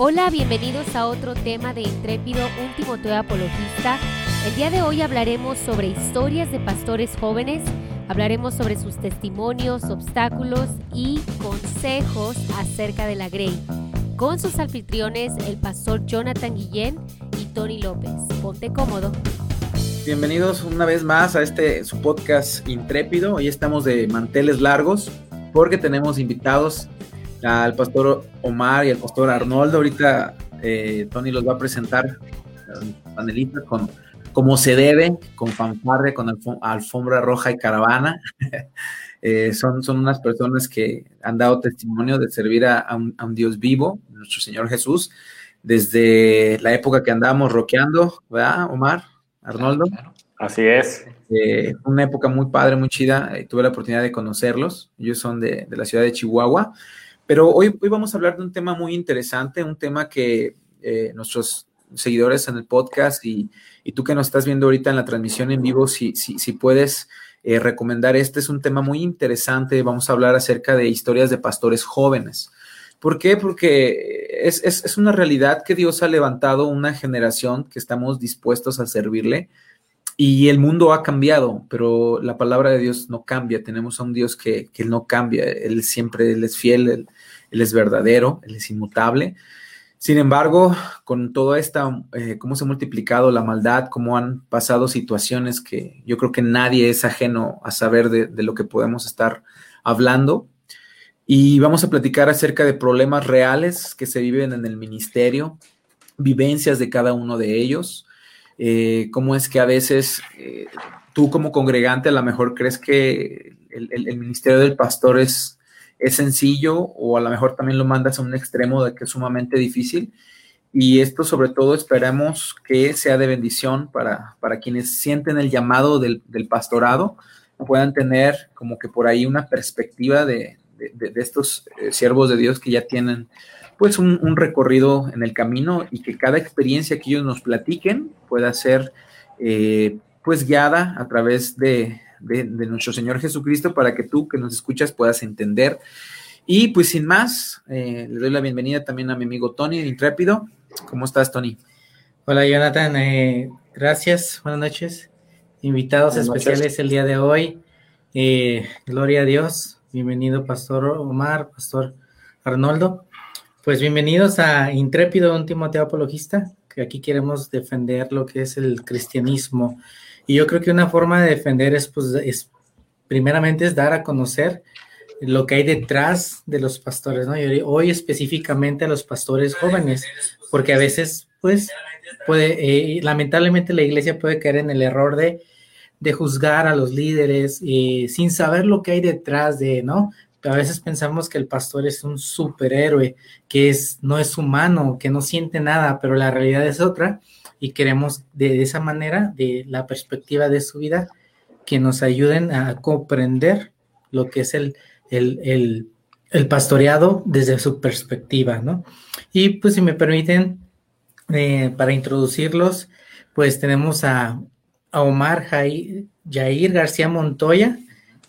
Hola, bienvenidos a otro tema de Intrépido, un Timoteo apologista. El día de hoy hablaremos sobre historias de pastores jóvenes, hablaremos sobre sus testimonios, obstáculos y consejos acerca de la Grey, con sus anfitriones el pastor Jonathan Guillén y Tony López. Ponte cómodo. Bienvenidos una vez más a este su podcast Intrépido. Hoy estamos de manteles largos porque tenemos invitados al pastor Omar y al pastor Arnoldo. Ahorita eh, Tony los va a presentar panelistas con como se debe, con fanfarre, con alfombra roja y caravana. Eh, son, son unas personas que han dado testimonio de servir a, un, Dios vivo, nuestro Señor Jesús, desde la época que andábamos roqueando, ¿verdad, Omar? Arnoldo. Así es. Eh, una época muy padre, muy chida. tuve la oportunidad de conocerlos. Ellos son de, de la ciudad de Chihuahua. Pero hoy, hoy vamos a hablar de un tema muy interesante, un tema que eh, nuestros seguidores en el podcast y, y, tú que nos estás viendo ahorita en la transmisión en vivo, si, si, si puedes eh, recomendar, este es un tema muy interesante. Vamos a hablar acerca de historias de pastores jóvenes. ¿Por qué? Porque es, es, es, una realidad que Dios ha levantado una generación que estamos dispuestos a servirle y el mundo ha cambiado, pero la palabra de Dios no cambia. Tenemos a un Dios que, que no cambia. Él siempre él es fiel, él, él, es verdadero, Él es inmutable. Sin embargo, con toda esta, eh, cómo se ha multiplicado la maldad, cómo han pasado situaciones que yo creo que nadie es ajeno a saber de, de lo que podemos estar hablando. Y vamos a platicar acerca de problemas reales que se viven en el ministerio, vivencias de cada uno de ellos eh, cómo es que a veces eh, tú como congregante a lo mejor crees que el, ministerio del pastor es, es sencillo o a lo mejor también lo mandas a un extremo de que es sumamente difícil. Y esto sobre todo esperamos que sea de bendición para, para quienes sienten el llamado del, del, pastorado, puedan tener como que por ahí una perspectiva de, de, estos eh, siervos de Dios que ya tienen pues un, recorrido en el camino y que cada experiencia que ellos nos platiquen pueda ser eh, pues guiada a través de, nuestro Señor Jesucristo para que tú que nos escuchas puedas entender. Y pues sin más, eh, le doy la bienvenida también a mi amigo Tony, Intrépido. ¿Cómo estás, Tony? Hola, Jonathan. Eh, gracias. Buenas noches. Invitados especiales el día de hoy. gloria a Dios. Bienvenido, Pastor Omar, Pastor Arnoldo. Pues bienvenidos a Intrépido, un Timoteo Apologista, que aquí queremos defender lo que es el cristianismo. Y yo creo que una forma de defender es, pues, es, primeramente es dar a conocer lo que hay detrás de los pastores, ¿no? Y hoy específicamente a los pastores jóvenes, porque a veces, pues, puede, eh, lamentablemente la iglesia puede caer en el error de, de juzgar a los líderes eh, sin saber lo que hay detrás de, ¿no? a veces pensamos que el pastor es un superhéroe, que es, no es humano, que no siente nada, pero la realidad es otra y queremos de esa manera, de la perspectiva de su vida, que nos ayuden a comprender lo que es el, el, pastoreado desde su perspectiva, ¿no? Y pues si me permiten, eh, para introducirlos, pues tenemos a, a Omar Jair García Montoya,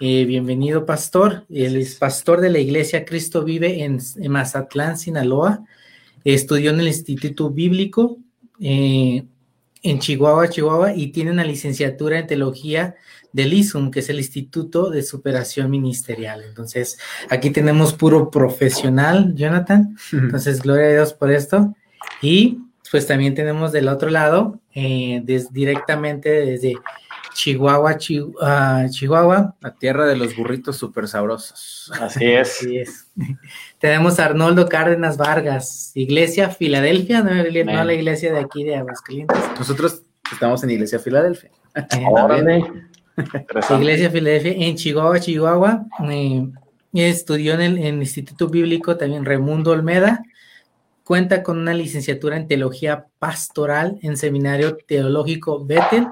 eh, bienvenido, pastor. Él es pastor de la iglesia Cristo Vive en, Mazatlán, Sinaloa. Estudió en el Instituto Bíblico eh, en Chihuahua, Chihuahua, y tiene una licenciatura en teología del ISUM, que es el Instituto de Superación Ministerial. Entonces, aquí tenemos puro profesional, Jonathan. Entonces, gloria a Dios por esto. Y pues también tenemos del otro lado, eh, directamente desde Chihuahua, ah, Chihuahua. La tierra de los burritos súper sabrosos. Así es. Tenemos a Arnoldo Cárdenas Vargas, Iglesia Filadelfia, no, la iglesia de aquí de Aguascalientes. Nosotros estamos en Iglesia Filadelfia. Eh, iglesia Filadelfia en Chihuahua, Chihuahua. Eh, estudió en el, Instituto Bíblico también Remundo Olmeda Cuenta con una licenciatura en teología pastoral en Seminario Teológico Bethel,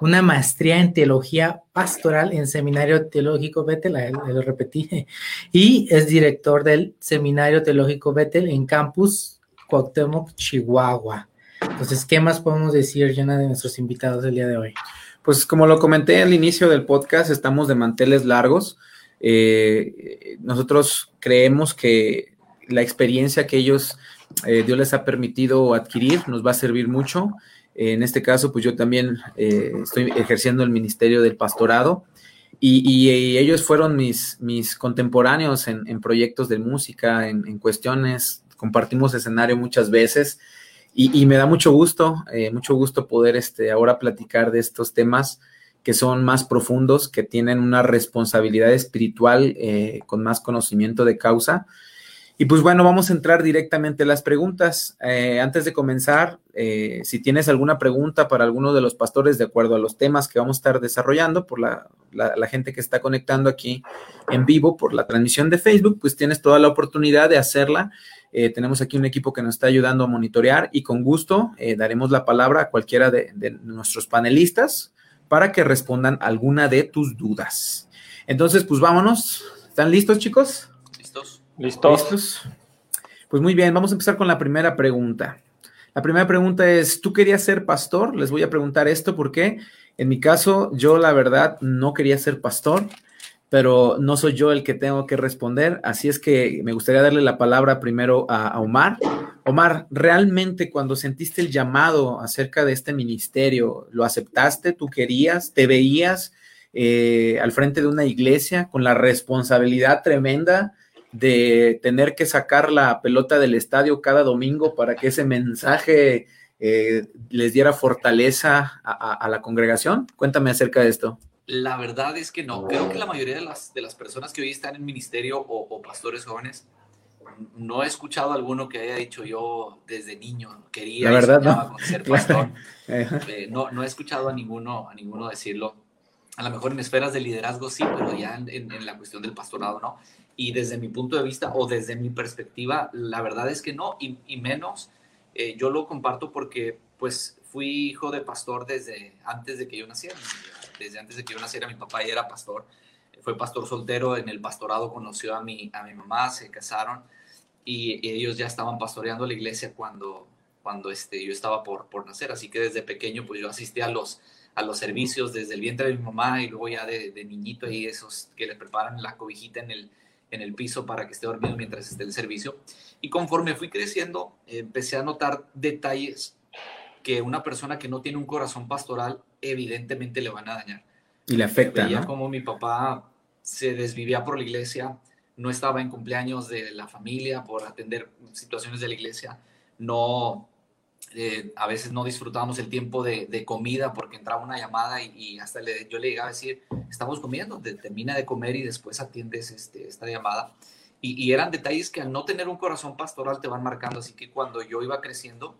una maestría en teología pastoral en Seminario Teológico Bethel, lo repetí, y es director del Seminario Teológico Bethel en Campus Cuauhtémoc, Chihuahua. Entonces, ¿qué más podemos decir, Jonah, de nuestros invitados del día de hoy? Pues como lo comenté al inicio del podcast, estamos de manteles largos. Eh, nosotros creemos que la experiencia que ellos eh, Dios les ha permitido adquirir, nos va a servir mucho. En este caso, pues yo también eh, estoy ejerciendo el ministerio del pastorado y, ellos fueron mis, mis contemporáneos en, proyectos de música, en, cuestiones, compartimos escenario muchas veces y, me da mucho gusto, eh, mucho gusto poder este, ahora platicar de estos temas que son más profundos, que tienen una responsabilidad espiritual eh, con más conocimiento de causa. Y pues bueno, vamos a entrar directamente a las preguntas. Eh, antes de comenzar, eh, si tienes alguna pregunta para alguno de los pastores de acuerdo a los temas que vamos a estar desarrollando por la, gente que está conectando aquí en vivo por la transmisión de Facebook, pues tienes toda la oportunidad de hacerla. tenemos aquí un equipo que nos está ayudando a monitorear y con gusto daremos la palabra a cualquiera de, de nuestros panelistas para que respondan alguna de tus dudas. Entonces, pues vámonos. ¿Están listos, chicos? Listos. Pues muy bien, vamos a empezar con la primera pregunta. La primera pregunta es, ¿tú querías ser pastor? Les voy a preguntar esto porque en mi caso yo la verdad no quería ser pastor pero no soy yo el que tengo que responder, así es que me gustaría darle la palabra primero a, Omar. Omar, ¿realmente cuando sentiste el llamado acerca de este ministerio, lo aceptaste? ¿Tú querías? ¿Te veías eh, al frente de una iglesia con la responsabilidad tremenda de tener que sacar la pelota del estadio cada domingo para que ese mensaje eh, les diera fortaleza a la congregación? Cuéntame acerca de esto. La verdad es que no. Creo que la mayoría de las, de las personas que hoy están en ministerio o, pastores jóvenes, no he escuchado a alguno que haya dicho yo desde niño quería la verdad, ser pastor. Eh, no, no he escuchado a ninguno, a ninguno decirlo. A lo mejor en esferas de liderazgo sí, pero ya en, la cuestión del pastorado no. Y desde mi punto de vista o desde mi perspectiva, la verdad es que no, y, y menos eh, yo lo comparto porque pues fui hijo de pastor desde antes de que yo naciera desde antes de que yo naciera, mi papá ya era pastor. Fue pastor soltero, en el pastorado conoció a mi, a mi mamá, se casaron y, ellos ya estaban pastoreando la iglesia cuando, cuando este, yo estaba por, por nacer. Así que desde pequeño pues yo asistí a los, a los servicios desde el vientre de mi mamá y luego ya de, de niñito ahí esos que le preparan la cobijita en el, en el piso para que esté dormido mientras esté el servicio. Y conforme fui creciendo, empecé a notar detalles que una persona que no tiene un corazón pastoral evidentemente le van a dañar. Y le afecta. Veía como mi papá se desvivía por la iglesia, no estaba en cumpleaños de la familia por atender situaciones de la iglesia, no, eh, a veces no disfrutábamos el tiempo de, comida porque entraba una llamada y, hasta le, yo le llegaba a decir, estamos comiendo, termina de comer y después atiendes este, esta llamada. Y, y, eran detalles que al no tener un corazón pastoral te van marcando, así que cuando yo iba creciendo,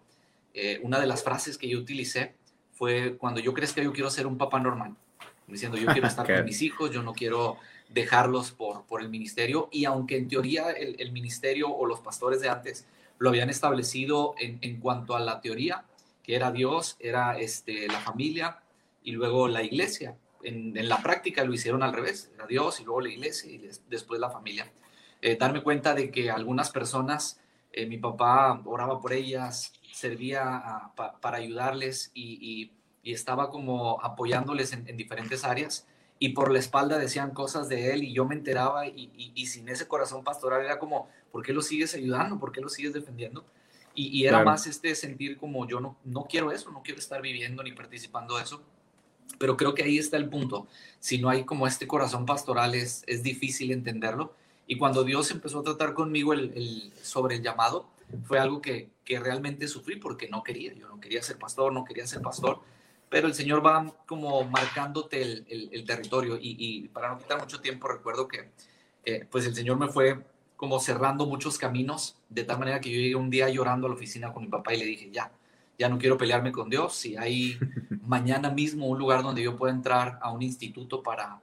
eh, una de las frases que yo utilicé fue cuando yo crezca yo quiero ser un papá normal, diciendo yo quiero estar con mis hijos, yo no quiero dejarlos por, por el ministerio y aunque en teoría el, ministerio o los pastores de antes lo habían establecido en, en, cuanto a la teoría, que era Dios, era este, la familia y luego la iglesia. En, en, la práctica lo hicieron al revés, era Dios y luego la iglesia y después la familia. Eh, darme cuenta de que algunas personas, eh, mi papá oraba por ellas, servía para ayudarles y, estaba como apoyándoles en, diferentes áreas y por la espalda decían cosas de él y yo me enteraba y, sin ese corazón pastoral era como, ¿por qué lo sigues ayudando? ¿Por qué lo sigues defendiendo? Y, era más este sentir como yo no, no quiero eso, no quiero estar viviendo ni participando de eso. Pero creo que ahí está el punto. Si no hay como este corazón pastoral es, es difícil entenderlo. Y cuando Dios empezó a tratar conmigo el, sobre el llamado, fue algo que, que realmente sufrí porque no quería, yo no quería ser pastor, no quería ser pastor, pero el Señor va como marcándote el, el, territorio y, para no quitar mucho tiempo recuerdo que eh, pues el Señor me fue como cerrando muchos caminos de tal manera que yo llegué un día llorando a la oficina con mi papá y le dije, ya, ya no quiero pelearme con Dios, si hay mañana mismo un lugar donde yo pueda entrar a un instituto para,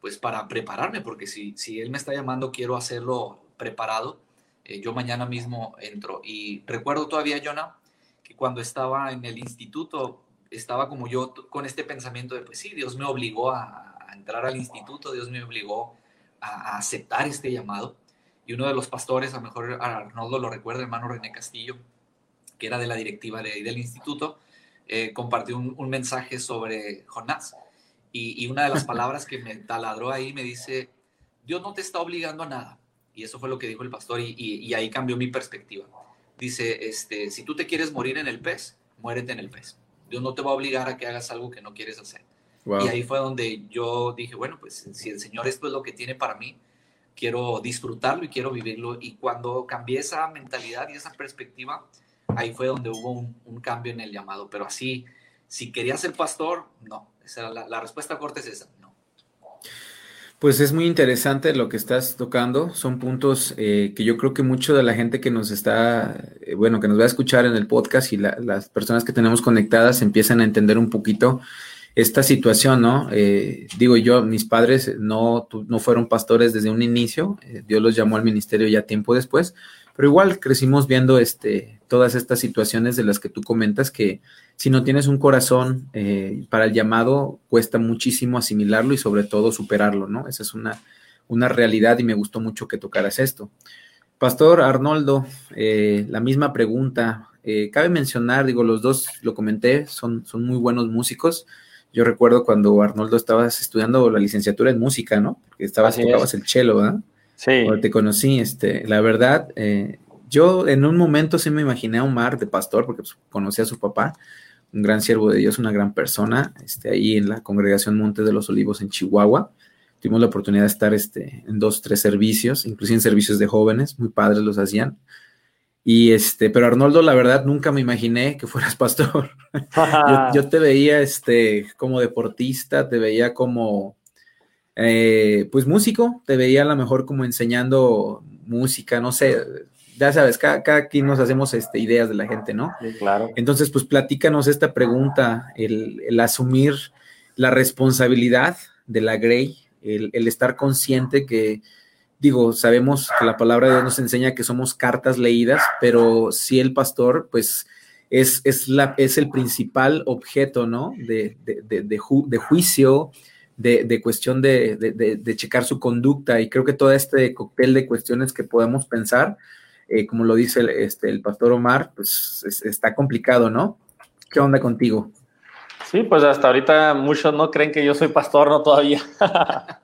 pues para prepararme, porque si, si Él me está llamando, quiero hacerlo preparado eh, yo mañana mismo entro. Y recuerdo todavía, Jonah, que cuando estaba en el instituto, estaba como yo con este pensamiento de, pues sí, Dios me obligó a, entrar al instituto, Dios me obligó a, aceptar este llamado. Y uno de los pastores, a lo mejor Arnoldo lo recuerda, hermano René Castillo, que era de la directiva de, del instituto, eh, compartió un, mensaje sobre Jonás. Y, y, una de las palabras que me taladró ahí me dice, Dios no te está obligando a nada. Y eso fue lo que dijo el pastor y, ahí cambió mi perspectiva. dice, este, si tú te quieres morir en el pez, muérete en el pez. Dios no te va a obligar a que hagas algo que no quieres hacer. Y ahí fue donde yo dije, bueno, pues si el Señor esto es lo que tiene para mí, quiero disfrutarlo y quiero vivirlo. Y cuando cambié esa mentalidad y esa perspectiva, ahí fue donde hubo un, cambio en el llamado. Pero así, si quería ser pastor, no. Esa la, respuesta corta es esa, no. Pues es muy interesante lo que estás tocando. Son puntos eh, que yo creo que mucho de la gente que nos está, eh, bueno, que nos va a escuchar en el podcast y las personas que tenemos conectadas empiezan a entender un poquito esta situación, ¿no? Eh, digo yo, mis padres no, no fueron pastores desde un inicio, Dios los llamó al ministerio ya tiempo después, pero igual crecimos viendo este, todas estas situaciones de las que tú comentas que si no tienes un corazón eh, para el llamado, cuesta muchísimo asimilarlo y sobre todo superarlo, ¿no? Esa es una, una realidad y me gustó mucho que tocaras esto. Pastor Arnoldo, eh, la misma pregunta. Eh, cabe mencionar, digo, los dos lo comenté, son, son muy buenos músicos. Yo recuerdo cuando Arnoldo estabas estudiando la licenciatura en música, ¿no? Porque estabas, tocabas el cello, ¿verdad? Sí. Cuando te conocí, este, la verdad, eh, yo en un momento sí me imaginé a Omar de pastor, porque pues, conocí a su papá, un gran siervo de Dios, una gran persona, este, ahí en la congregación Monte de los Olivos en Chihuahua. Tuvimos la oportunidad de estar este, en dos, tres servicios, incluso en servicios de jóvenes, muy padres los hacían. Y este, pero Arnoldo, la verdad, nunca me imaginé que fueras pastor. yo, yo, te veía este, como deportista, te veía como eh, pues músico, te veía a lo mejor como enseñando música, no sé, ya sabes, cada, cada quien nos hacemos este, ideas de la gente, ¿no? claro. Entonces, pues platícanos esta pregunta, el, asumir la responsabilidad de la Grey, el, estar consciente que, digo, sabemos que la palabra de Dios nos enseña que somos cartas leídas, pero si el pastor, pues es, es, la, es el principal objeto, ¿no? De, de, de, de juicio, de, cuestión de, checar su conducta y creo que todo este cóctel de cuestiones que podemos pensar, eh, como lo dice el, este, el pastor Omar, pues está complicado, ¿no? ¿Qué onda contigo? Sí, pues hasta ahorita muchos no creen que yo soy pastor, no todavía.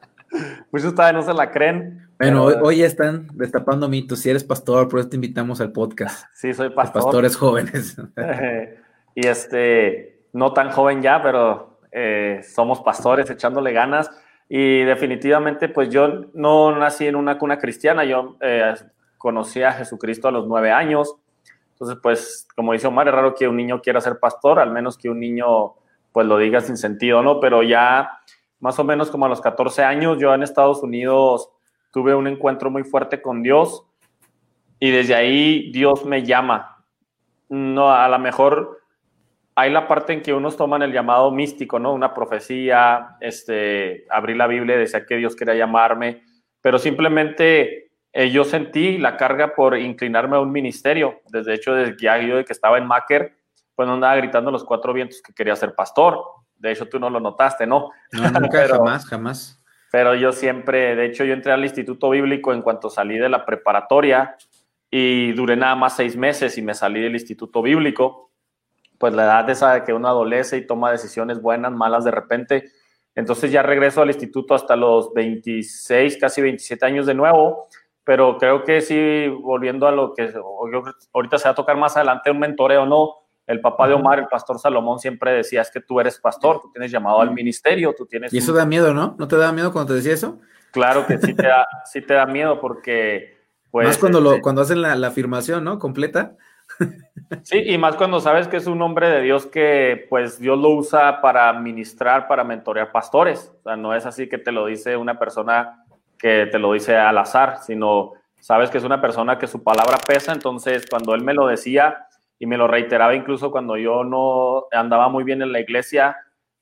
muchos todavía no se la creen. Bueno, hoy, ya están destapando mitos. Si eres pastor, por eso te invitamos al podcast. Sí, soy pastor. pastores jóvenes. y este, no tan joven ya, pero eh, somos pastores echándole ganas y definitivamente pues yo no nací en una cuna cristiana, yo eh, conocí a Jesucristo a los nueve años, entonces pues como dice Omar, es raro que un niño quiera ser pastor, al menos que un niño pues lo diga sin sentido, ¿no? Pero ya más o menos como a los 14 años yo en Estados Unidos tuve un encuentro muy fuerte con Dios y desde ahí Dios me llama. No, a lo mejor hay la parte en que unos toman el llamado místico, ¿no? Una profecía, este, abrí la Biblia y decía que Dios quería llamarme, pero simplemente eh, yo sentí la carga por inclinarme a un ministerio. Desde hecho, desde que yo de que estaba en Macker, pues no andaba gritando los cuatro vientos que quería ser pastor. De hecho, tú no lo notaste, ¿no? No, nunca, jamás, jamás. Pero yo siempre, de hecho, yo entré al Instituto Bíblico en cuanto salí de la preparatoria y duré nada más seis meses y me salí del Instituto Bíblico pues la edad esa de que uno adolece y toma decisiones buenas, malas de repente. Entonces ya regreso al instituto hasta los 26, casi 27 años de nuevo, pero creo que sí, volviendo a lo que ahorita se va a tocar más adelante, un mentoreo, ¿no? El papá de Omar, el pastor Salomón, siempre decía, es que tú eres pastor, tú tienes llamado al ministerio, tú tienes... Y eso da miedo, ¿no? ¿No te da miedo cuando te decía eso? Claro que sí te da, sí te da miedo porque... Pues, más cuando, lo, este cuando hacen la, la afirmación, ¿no? Completa. Sí, y más cuando sabes que es un hombre de Dios que pues Dios lo usa para ministrar, para mentorear pastores. O sea, no es así que te lo dice una persona que te lo dice al azar, sino sabes que es una persona que su palabra pesa. Entonces, cuando él me lo decía y me lo reiteraba incluso cuando yo no andaba muy bien en la iglesia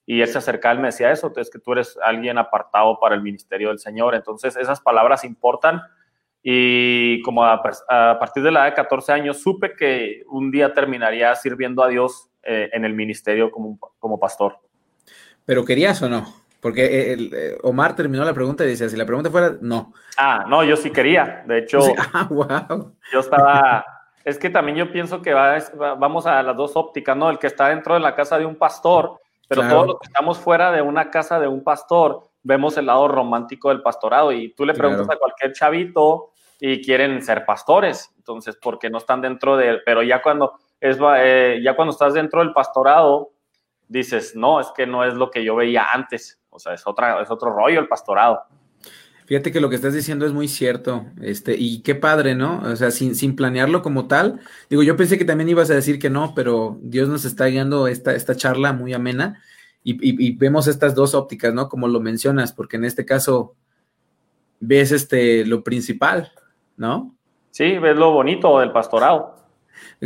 y él se acercaba, él me decía eso, es que tú eres alguien apartado para el ministerio del Señor. Entonces, esas palabras importan y como a, partir de la edad de 14 años supe que un día terminaría sirviendo a Dios eh, en el ministerio como, como pastor. ¿Pero querías o no? Porque eh, eh, Omar terminó la pregunta y dice, si la pregunta fuera, no. Ah, no, yo sí quería. De hecho, ah, wow. yo estaba... Es que también yo pienso que va, vamos a las dos ópticas, ¿no? El que está dentro de la casa de un pastor, pero todos los que estamos fuera de una casa de un pastor, vemos el lado romántico del pastorado. Y tú le preguntas a cualquier chavito y quieren ser pastores, entonces, porque no están dentro de, pero ya cuando, es, eh, ya cuando estás dentro del pastorado, dices, no, es que no es lo que yo veía antes, o sea, es, otra, es otro rollo el pastorado. Fíjate que lo que estás diciendo es muy cierto, este, y qué padre, ¿no? O sea, sin, sin planearlo como tal. Digo, yo pensé que también ibas a decir que no, pero Dios nos está guiando esta, esta charla muy amena y, y, vemos estas dos ópticas, ¿no? Como lo mencionas, porque en este caso ves este, lo principal, ¿no? Sí, ves lo bonito del pastorado.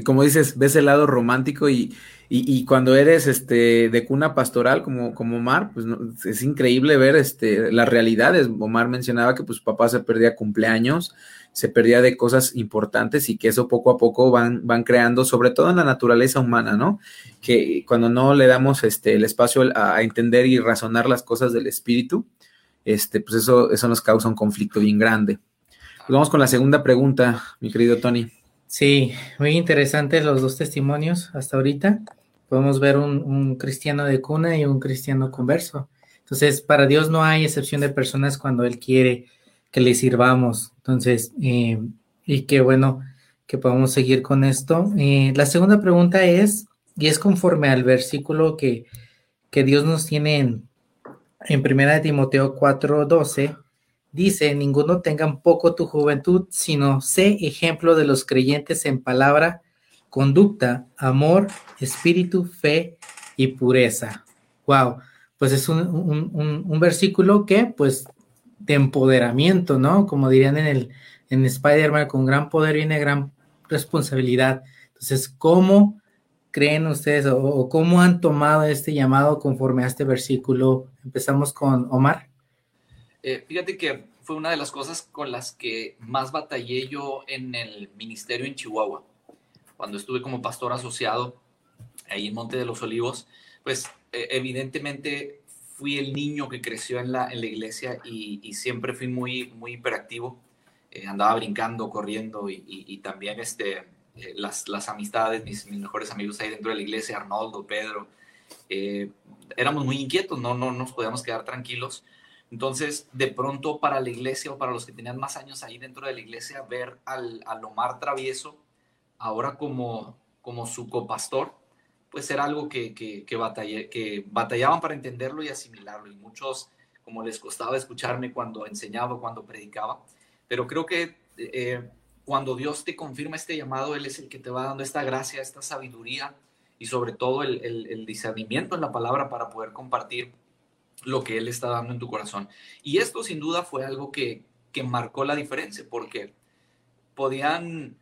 Como dices, ves el lado romántico y, y, cuando eres este, de cuna pastoral como, como Omar, pues es increíble ver este, las realidades. Omar mencionaba que pues, su papá se perdía cumpleaños, se perdía de cosas importantes y que eso poco a poco van, van creando, sobre todo en la naturaleza humana, ¿no? Que cuando no le damos este, el espacio a, entender y razonar las cosas del espíritu, este, pues eso, eso nos causa un conflicto bien grande. Vamos con la segunda pregunta, mi querido Tony. Sí, muy interesantes los dos testimonios hasta ahorita podemos ver un, cristiano de cuna y un cristiano converso. Entonces, para Dios no hay excepción de personas cuando Él quiere que le sirvamos. Entonces, eh, y qué bueno que podamos seguir con esto. Eh, la segunda pregunta es, y es conforme al versículo que, que Dios nos tiene en, en 1 Timoteo 4:12, dice, ninguno tenga poco tu juventud, sino sé ejemplo de los creyentes en palabra, conducta, amor, espíritu, fe y pureza. Wow, pues es un, versículo que, pues, de empoderamiento, ¿no? Como dirían en el en Spider-Man, con gran poder viene gran responsabilidad. Entonces, ¿cómo creen ustedes o, cómo han tomado este llamado conforme a este versículo? Empezamos con Omar. Eh, fíjate que fue una de las cosas con las que más batallé yo en el ministerio en Chihuahua cuando estuve como pastor asociado ahí en Monte de los Olivos, pues e, evidentemente fui el niño que creció en la, en la iglesia y, siempre fui muy, muy hiperactivo. Eh, andaba brincando, corriendo y, también este, eh, las, las, amistades, mis, mis, mejores amigos ahí dentro de la iglesia, Arnoldo, Pedro, eh, éramos muy inquietos, no, no nos podíamos quedar tranquilos. Entonces, de pronto para la iglesia o para los que tenían más años ahí dentro de la iglesia, ver al, al Omar Travieso, ahora como, como su copastor, pues era algo que, que, que, batallaban para entenderlo y asimilarlo. Y muchos, como les costaba escucharme cuando enseñaba, cuando predicaba. Pero creo que eh, cuando Dios te confirma este llamado, Él es el que te va dando esta gracia, esta sabiduría y sobre todo el, el discernimiento en la palabra para poder compartir lo que Él está dando en tu corazón. Y esto sin duda fue algo que, que marcó la diferencia, porque podían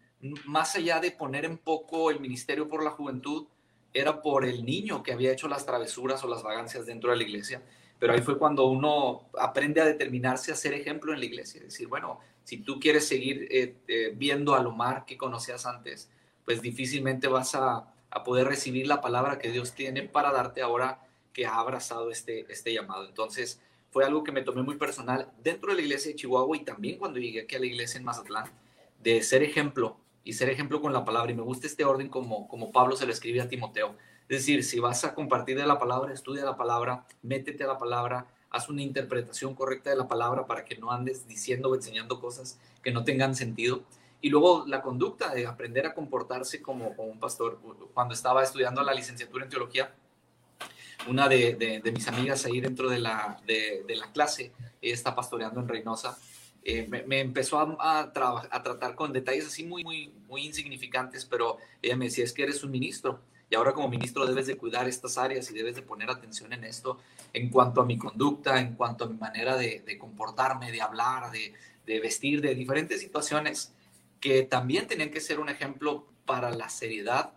más allá de poner en poco el ministerio por la juventud, era por el niño que había hecho las travesuras o las vagancias dentro de la iglesia. Pero ahí fue cuando uno aprende a determinarse a ser ejemplo en la iglesia. Es decir, bueno, si tú quieres seguir eh, eh, viendo a Lomar que conocías antes, pues difícilmente vas a, a, poder recibir la palabra que Dios tiene para darte ahora que ha abrazado este, este llamado. Entonces, fue algo que me tomé muy personal dentro de la iglesia de Chihuahua y también cuando llegué aquí a la iglesia en Mazatlán, de ser ejemplo y ser ejemplo con la palabra. Y me gusta este orden como, como Pablo se lo escribe a Timoteo. Es decir, si vas a compartir de la palabra, estudia la palabra, métete a la palabra, haz una interpretación correcta de la palabra para que no andes diciendo o enseñando cosas que no tengan sentido. Y luego la conducta de aprender a comportarse como, un pastor. Cuando estaba estudiando la licenciatura en teología, una de, mis amigas ahí dentro de la, clase, está pastoreando en Reynosa, eh, me, empezó a, tratar con detalles así muy insignificantes, pero ella me decía, es que eres un ministro y ahora como ministro debes de cuidar estas áreas y debes de poner atención en esto en cuanto a mi conducta, en cuanto a mi manera de, comportarme, de hablar, de, de, vestir, de diferentes situaciones que también tenían que ser un ejemplo para la seriedad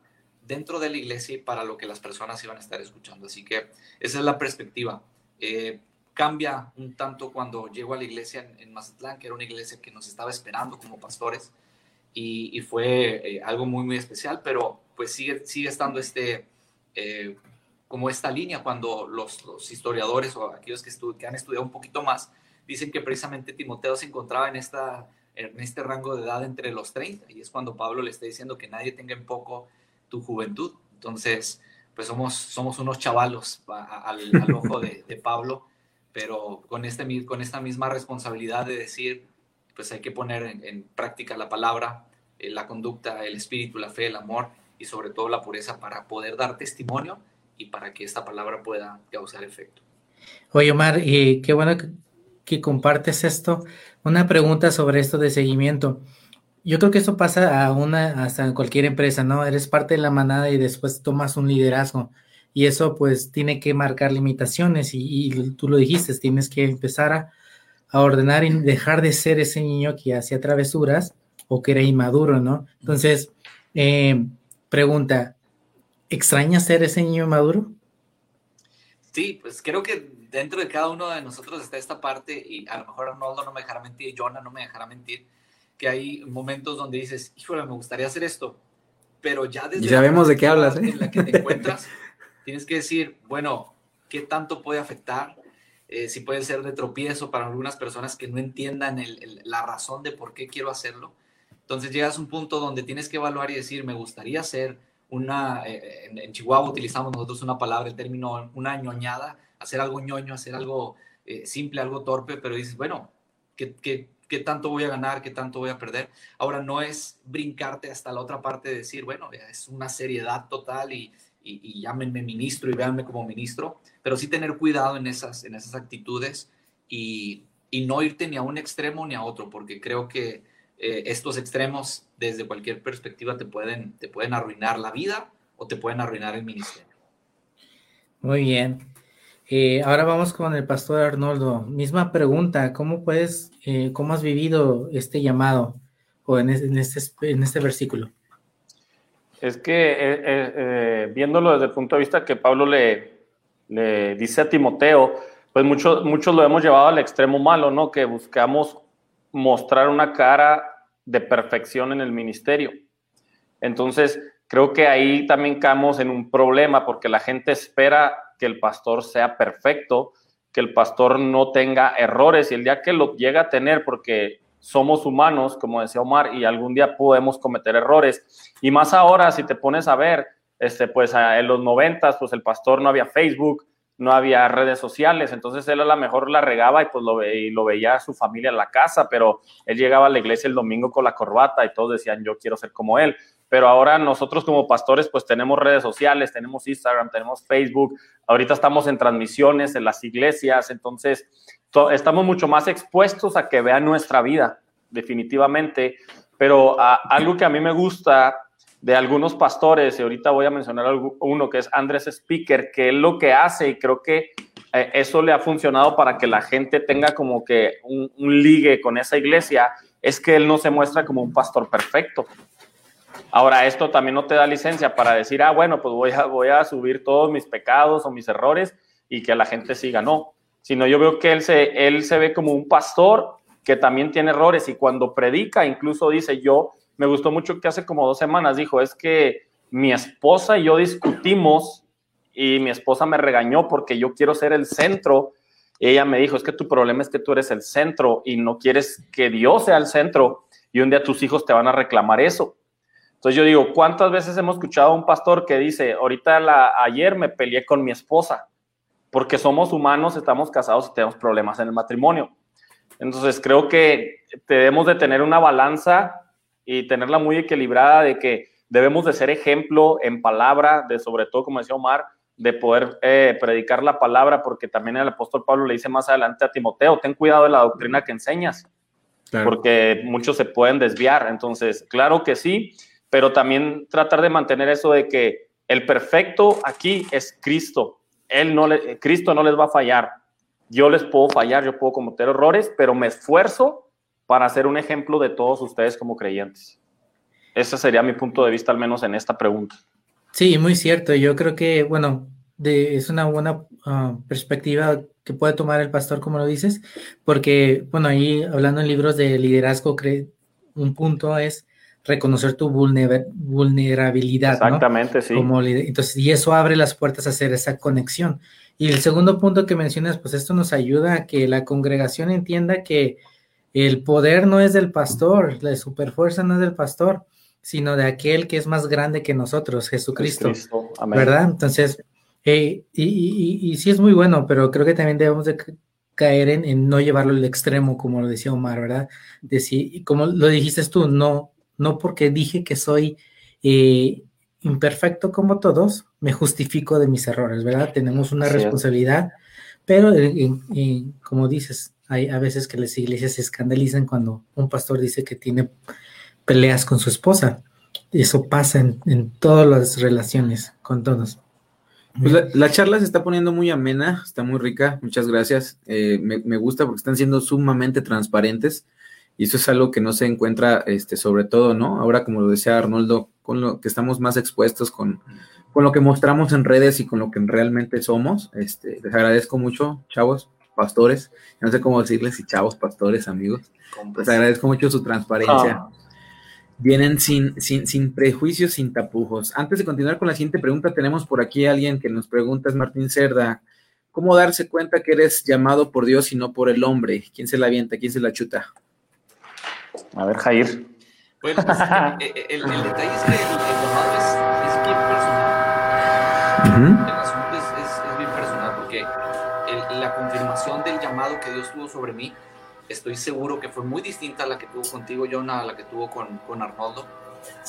dentro de la iglesia y para lo que las personas iban a estar escuchando. Así que esa es la perspectiva. Eh, cambia un tanto cuando llego a la iglesia en, Mazatlán, que era una iglesia que nos estaba esperando como pastores, y, fue eh, algo muy, muy especial, pero pues sigue, sigue estando este, eh, como esta línea cuando los, historiadores o aquellos que, que, han estudiado un poquito más dicen que precisamente Timoteo se encontraba en, esta, en este rango de edad entre los 30, y es cuando Pablo le está diciendo que nadie tenga en poco tu juventud. Entonces, pues somos, somos unos chavalos al, al ojo de, Pablo pero con, este, con esta misma responsabilidad de decir, pues hay que poner en, práctica la palabra, eh, la conducta, el espíritu, la fe, el amor y sobre todo la pureza para poder dar testimonio y para que esta palabra pueda causar efecto. Oye, Omar, y qué bueno que, compartes esto. Una pregunta sobre esto de seguimiento. Yo creo que eso pasa a una, hasta en cualquier empresa, ¿no? Eres parte de la manada y después tomas un liderazgo. Y eso pues tiene que marcar limitaciones y, tú lo dijiste, tienes que empezar a, ordenar y dejar de ser ese niño que hacía travesuras o que era inmaduro, ¿no? Entonces, eh, pregunta, ¿extrañas ser ese niño maduro? Sí, pues creo que dentro de cada uno de nosotros está esta parte, y a lo mejor Arnoldo no me dejará mentir, Jonah no me dejará mentir, que hay momentos donde dices, híjole, me gustaría hacer esto, pero ya desde... Y sabemos de qué hablas, ¿eh? En la que te encuentras, tienes que decir, bueno, ¿qué tanto puede afectar? Eh, si puede ser de tropiezo para algunas personas que no entiendan la razón de por qué quiero hacerlo. Entonces llegas a un punto donde tienes que evaluar y decir, me gustaría hacer una, eh, en, Chihuahua utilizamos nosotros una palabra, el término, una ñoñada, hacer algo ñoño, hacer algo eh, simple, algo torpe, pero dices, bueno, ¿qué, ¿qué, qué, tanto voy a ganar? ¿Qué tanto voy a perder? Ahora no es brincarte hasta la otra parte de decir, bueno, es una seriedad total y, y, llámenme ministro y véanme como ministro, pero sí tener cuidado en esas, en esas actitudes y, y no irte ni a un extremo ni a otro, porque creo que eh, estos extremos desde cualquier perspectiva te pueden, te pueden arruinar la vida o te pueden arruinar el ministerio. Muy bien. Eh, ahora vamos con el pastor Arnoldo. Misma pregunta, ¿cómo puedes, eh, cómo has vivido este llamado o en, este, en este versículo? Es que viéndolo desde el punto de vista que Pablo le, le dice a Timoteo, pues muchos, muchos lo hemos llevado al extremo malo, ¿no? Que buscamos mostrar una cara de perfección en el ministerio. Entonces, creo que ahí también caemos en un problema porque la gente espera que el pastor sea perfecto, que el pastor no tenga errores y el día que lo llega a tener, porque somos humanos, como decía Omar, y algún día podemos cometer errores. Y más ahora, si te pones a ver, este, pues en los noventas, pues el pastor no había Facebook, no había redes sociales, entonces él a lo mejor la regaba y pues lo, y lo veía su familia en la casa, pero él llegaba a la iglesia el domingo con la corbata y todos decían, yo quiero ser como él. Pero ahora nosotros como pastores pues tenemos redes sociales, tenemos Instagram, tenemos Facebook, ahorita estamos en transmisiones en las iglesias, entonces estamos mucho más expuestos a que vean nuestra vida, definitivamente. Pero algo que a mí me gusta de algunos pastores, y ahorita voy a mencionar uno que es Andrés Speaker, que él lo que hace, y creo que eh, eso le ha funcionado para que la gente tenga como que un, ligue con esa iglesia, es que él no se muestra como un pastor perfecto. Ahora, esto también no te da licencia para decir, ah, bueno, pues voy a, voy a subir todos mis pecados o mis errores y que la gente siga. No, sino yo veo que él se, él se ve como un pastor que también tiene errores y cuando predica incluso dice, yo me gustó mucho que hace como dos semanas dijo, es que mi esposa y yo discutimos y mi esposa me regañó porque yo quiero ser el centro. ella me dijo, es que tu problema es que tú eres el centro y no quieres que Dios sea el centro y un día tus hijos te van a reclamar eso. Entonces yo digo, ¿cuántas veces hemos escuchado a un pastor que dice, ahorita la, ayer me peleé con mi esposa porque somos humanos, estamos casados y tenemos problemas en el matrimonio? Entonces creo que debemos de tener una balanza y tenerla muy equilibrada de que debemos de ser ejemplo en palabra, de sobre todo, como decía Omar, de poder eh, predicar la palabra, porque también el apóstol Pablo le dice más adelante a Timoteo, ten cuidado de la doctrina que enseñas, porque muchos se pueden desviar. Entonces, claro que sí, pero también tratar de mantener eso de que el perfecto aquí es Cristo. Él no Cristo no les va a fallar. Yo les puedo fallar, yo puedo cometer errores, pero me esfuerzo para ser un ejemplo de todos ustedes como creyentes. Ese sería mi punto de vista, al menos en esta pregunta. Sí, muy cierto. Yo creo que, bueno, es una buena ah, perspectiva que puede tomar el pastor, como lo dices, porque, bueno, ahí hablando en libros de liderazgo, un punto es reconocer tu vulnerabilidad. Exactamente, sí. Como entonces, y eso abre las puertas a hacer esa conexión. Y el segundo punto que mencionas, pues esto nos ayuda a que la congregación entienda que el poder no es del pastor, la superfuerza no es del pastor, sino de aquel que es más grande que nosotros, Jesucristo. ¿Verdad? Entonces, eh, y, y, sí es muy bueno, pero creo que también debemos de caer en, no llevarlo al extremo, como lo decía Omar, ¿verdad? Decir, y como lo dijiste tú, no, no porque dije que soy eh, imperfecto como todos, me justifico de mis errores, ¿verdad? Tenemos una responsabilidad, pero como dices, hay a veces que las iglesias se escandalizan cuando un pastor dice que tiene peleas con su esposa. Eso pasa en, todas las relaciones, con todos. Pues la, charla se está poniendo muy amena, está muy rica, muchas gracias. Eh, me, gusta porque están siendo sumamente transparentes y eso es algo que no se encuentra, este, sobre todo, ¿no? Ahora, como lo decía Arnoldo, con lo que estamos más expuestos con, con lo que mostramos en redes y con lo que realmente somos. Este, les agradezco mucho, chavos, pastores, no sé cómo decirles si chavos, pastores, amigos. Les agradezco mucho su transparencia. Ah. Vienen sin, sin, sin prejuicios, sin tapujos. Antes de continuar con la siguiente pregunta, tenemos por aquí a alguien que nos pregunta, es Martín Cerda. ¿Cómo darse cuenta que eres llamado por Dios y no por el hombre? ¿Quién se la avienta? ¿Quién se la chuta? A ver, Jair. Bueno, pues, eh, eh, el, detalle es que el, llamado es, es, bien personal. El asunto es, bien personal porque la confirmación del llamado que Dios tuvo sobre mí estoy seguro que fue muy distinta a la que tuvo contigo, Jonah, a la que tuvo con, con Arnoldo.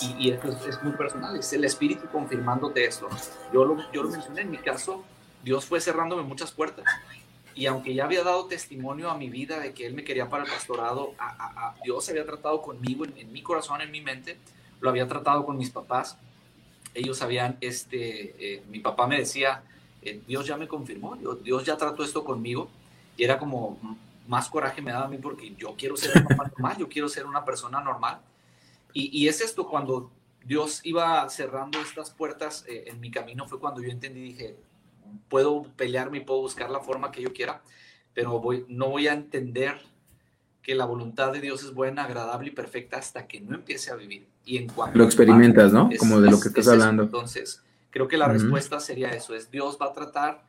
Y, y esto es, muy personal, es el espíritu confirmándote esto. Yo lo, yo lo mencioné en mi caso, Dios fue cerrándome muchas puertas. Y aunque ya había dado testimonio a mi vida de que Él me quería para el pastorado, a, Dios había tratado conmigo en, mi corazón, en mi mente, lo había tratado con mis papás. Ellos sabían, este, eh, mi papá me decía, eh, Dios ya me confirmó, Dios ya trató esto conmigo. Y era como, más coraje me daba a mí porque yo quiero ser normal, yo quiero ser una persona normal. Y, es esto, cuando Dios iba cerrando estas puertas eh, en mi camino, fue cuando yo entendí, dije, puedo pelearme y puedo buscar la forma que yo quiera, pero voy, no voy a entender que la voluntad de Dios es buena, agradable y perfecta hasta que no empiece a vivir. Y en cuanto lo experimentas, ¿no? Como de lo que estás hablando. Entonces, creo que la respuesta sería eso, es Dios va a tratar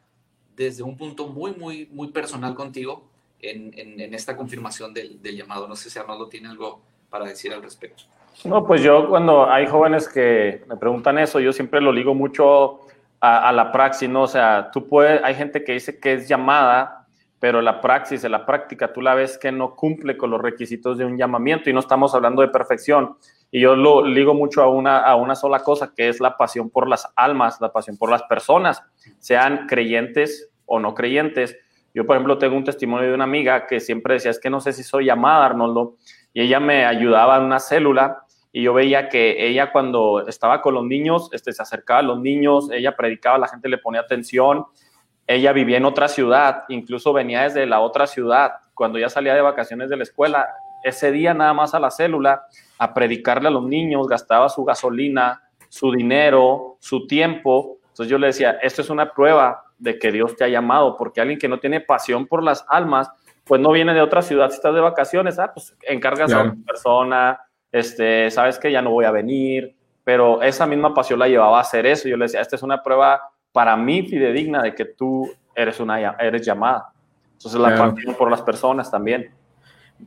desde un punto muy, muy, muy personal contigo en, esta confirmación del, llamado. No sé si Arnaldo tiene algo para decir al respecto. No, pues yo cuando hay jóvenes que me preguntan eso, yo siempre lo ligo mucho a, la praxis, ¿no? O sea, tú puedes, hay gente que dice que es llamada, pero la praxis, la práctica, tú la ves que no cumple con los requisitos de un llamamiento y no estamos hablando de perfección. Y yo lo ligo mucho a una, a una sola cosa, que es la pasión por las almas, la pasión por las personas, sean creyentes o no creyentes yo, por ejemplo, tengo un testimonio de una amiga que siempre decía, es que no sé si soy llamada, Arnoldo, y ella me ayudaba en una célula y yo veía que ella cuando estaba con los niños, este, se acercaba a los niños, ella predicaba, la gente le ponía atención, ella vivía en otra ciudad, incluso venía desde la otra ciudad, cuando ya salía de vacaciones de la escuela, ese día nada más a la célula a predicarle a los niños, gastaba su gasolina, su dinero, su tiempo. Entonces yo le decía, esto es una prueba de que Dios te ha llamado, porque alguien que no tiene pasión por las almas, pues no viene de otra ciudad. Si estás de vacaciones, ah, pues encargas a otra persona, este, sabes que ya no voy a venir, pero esa misma pasión la llevaba a hacer eso. Yo le decía, esta es una prueba para mí fidedigna de que tú eres una eres llamada. Entonces la pasión por las personas también.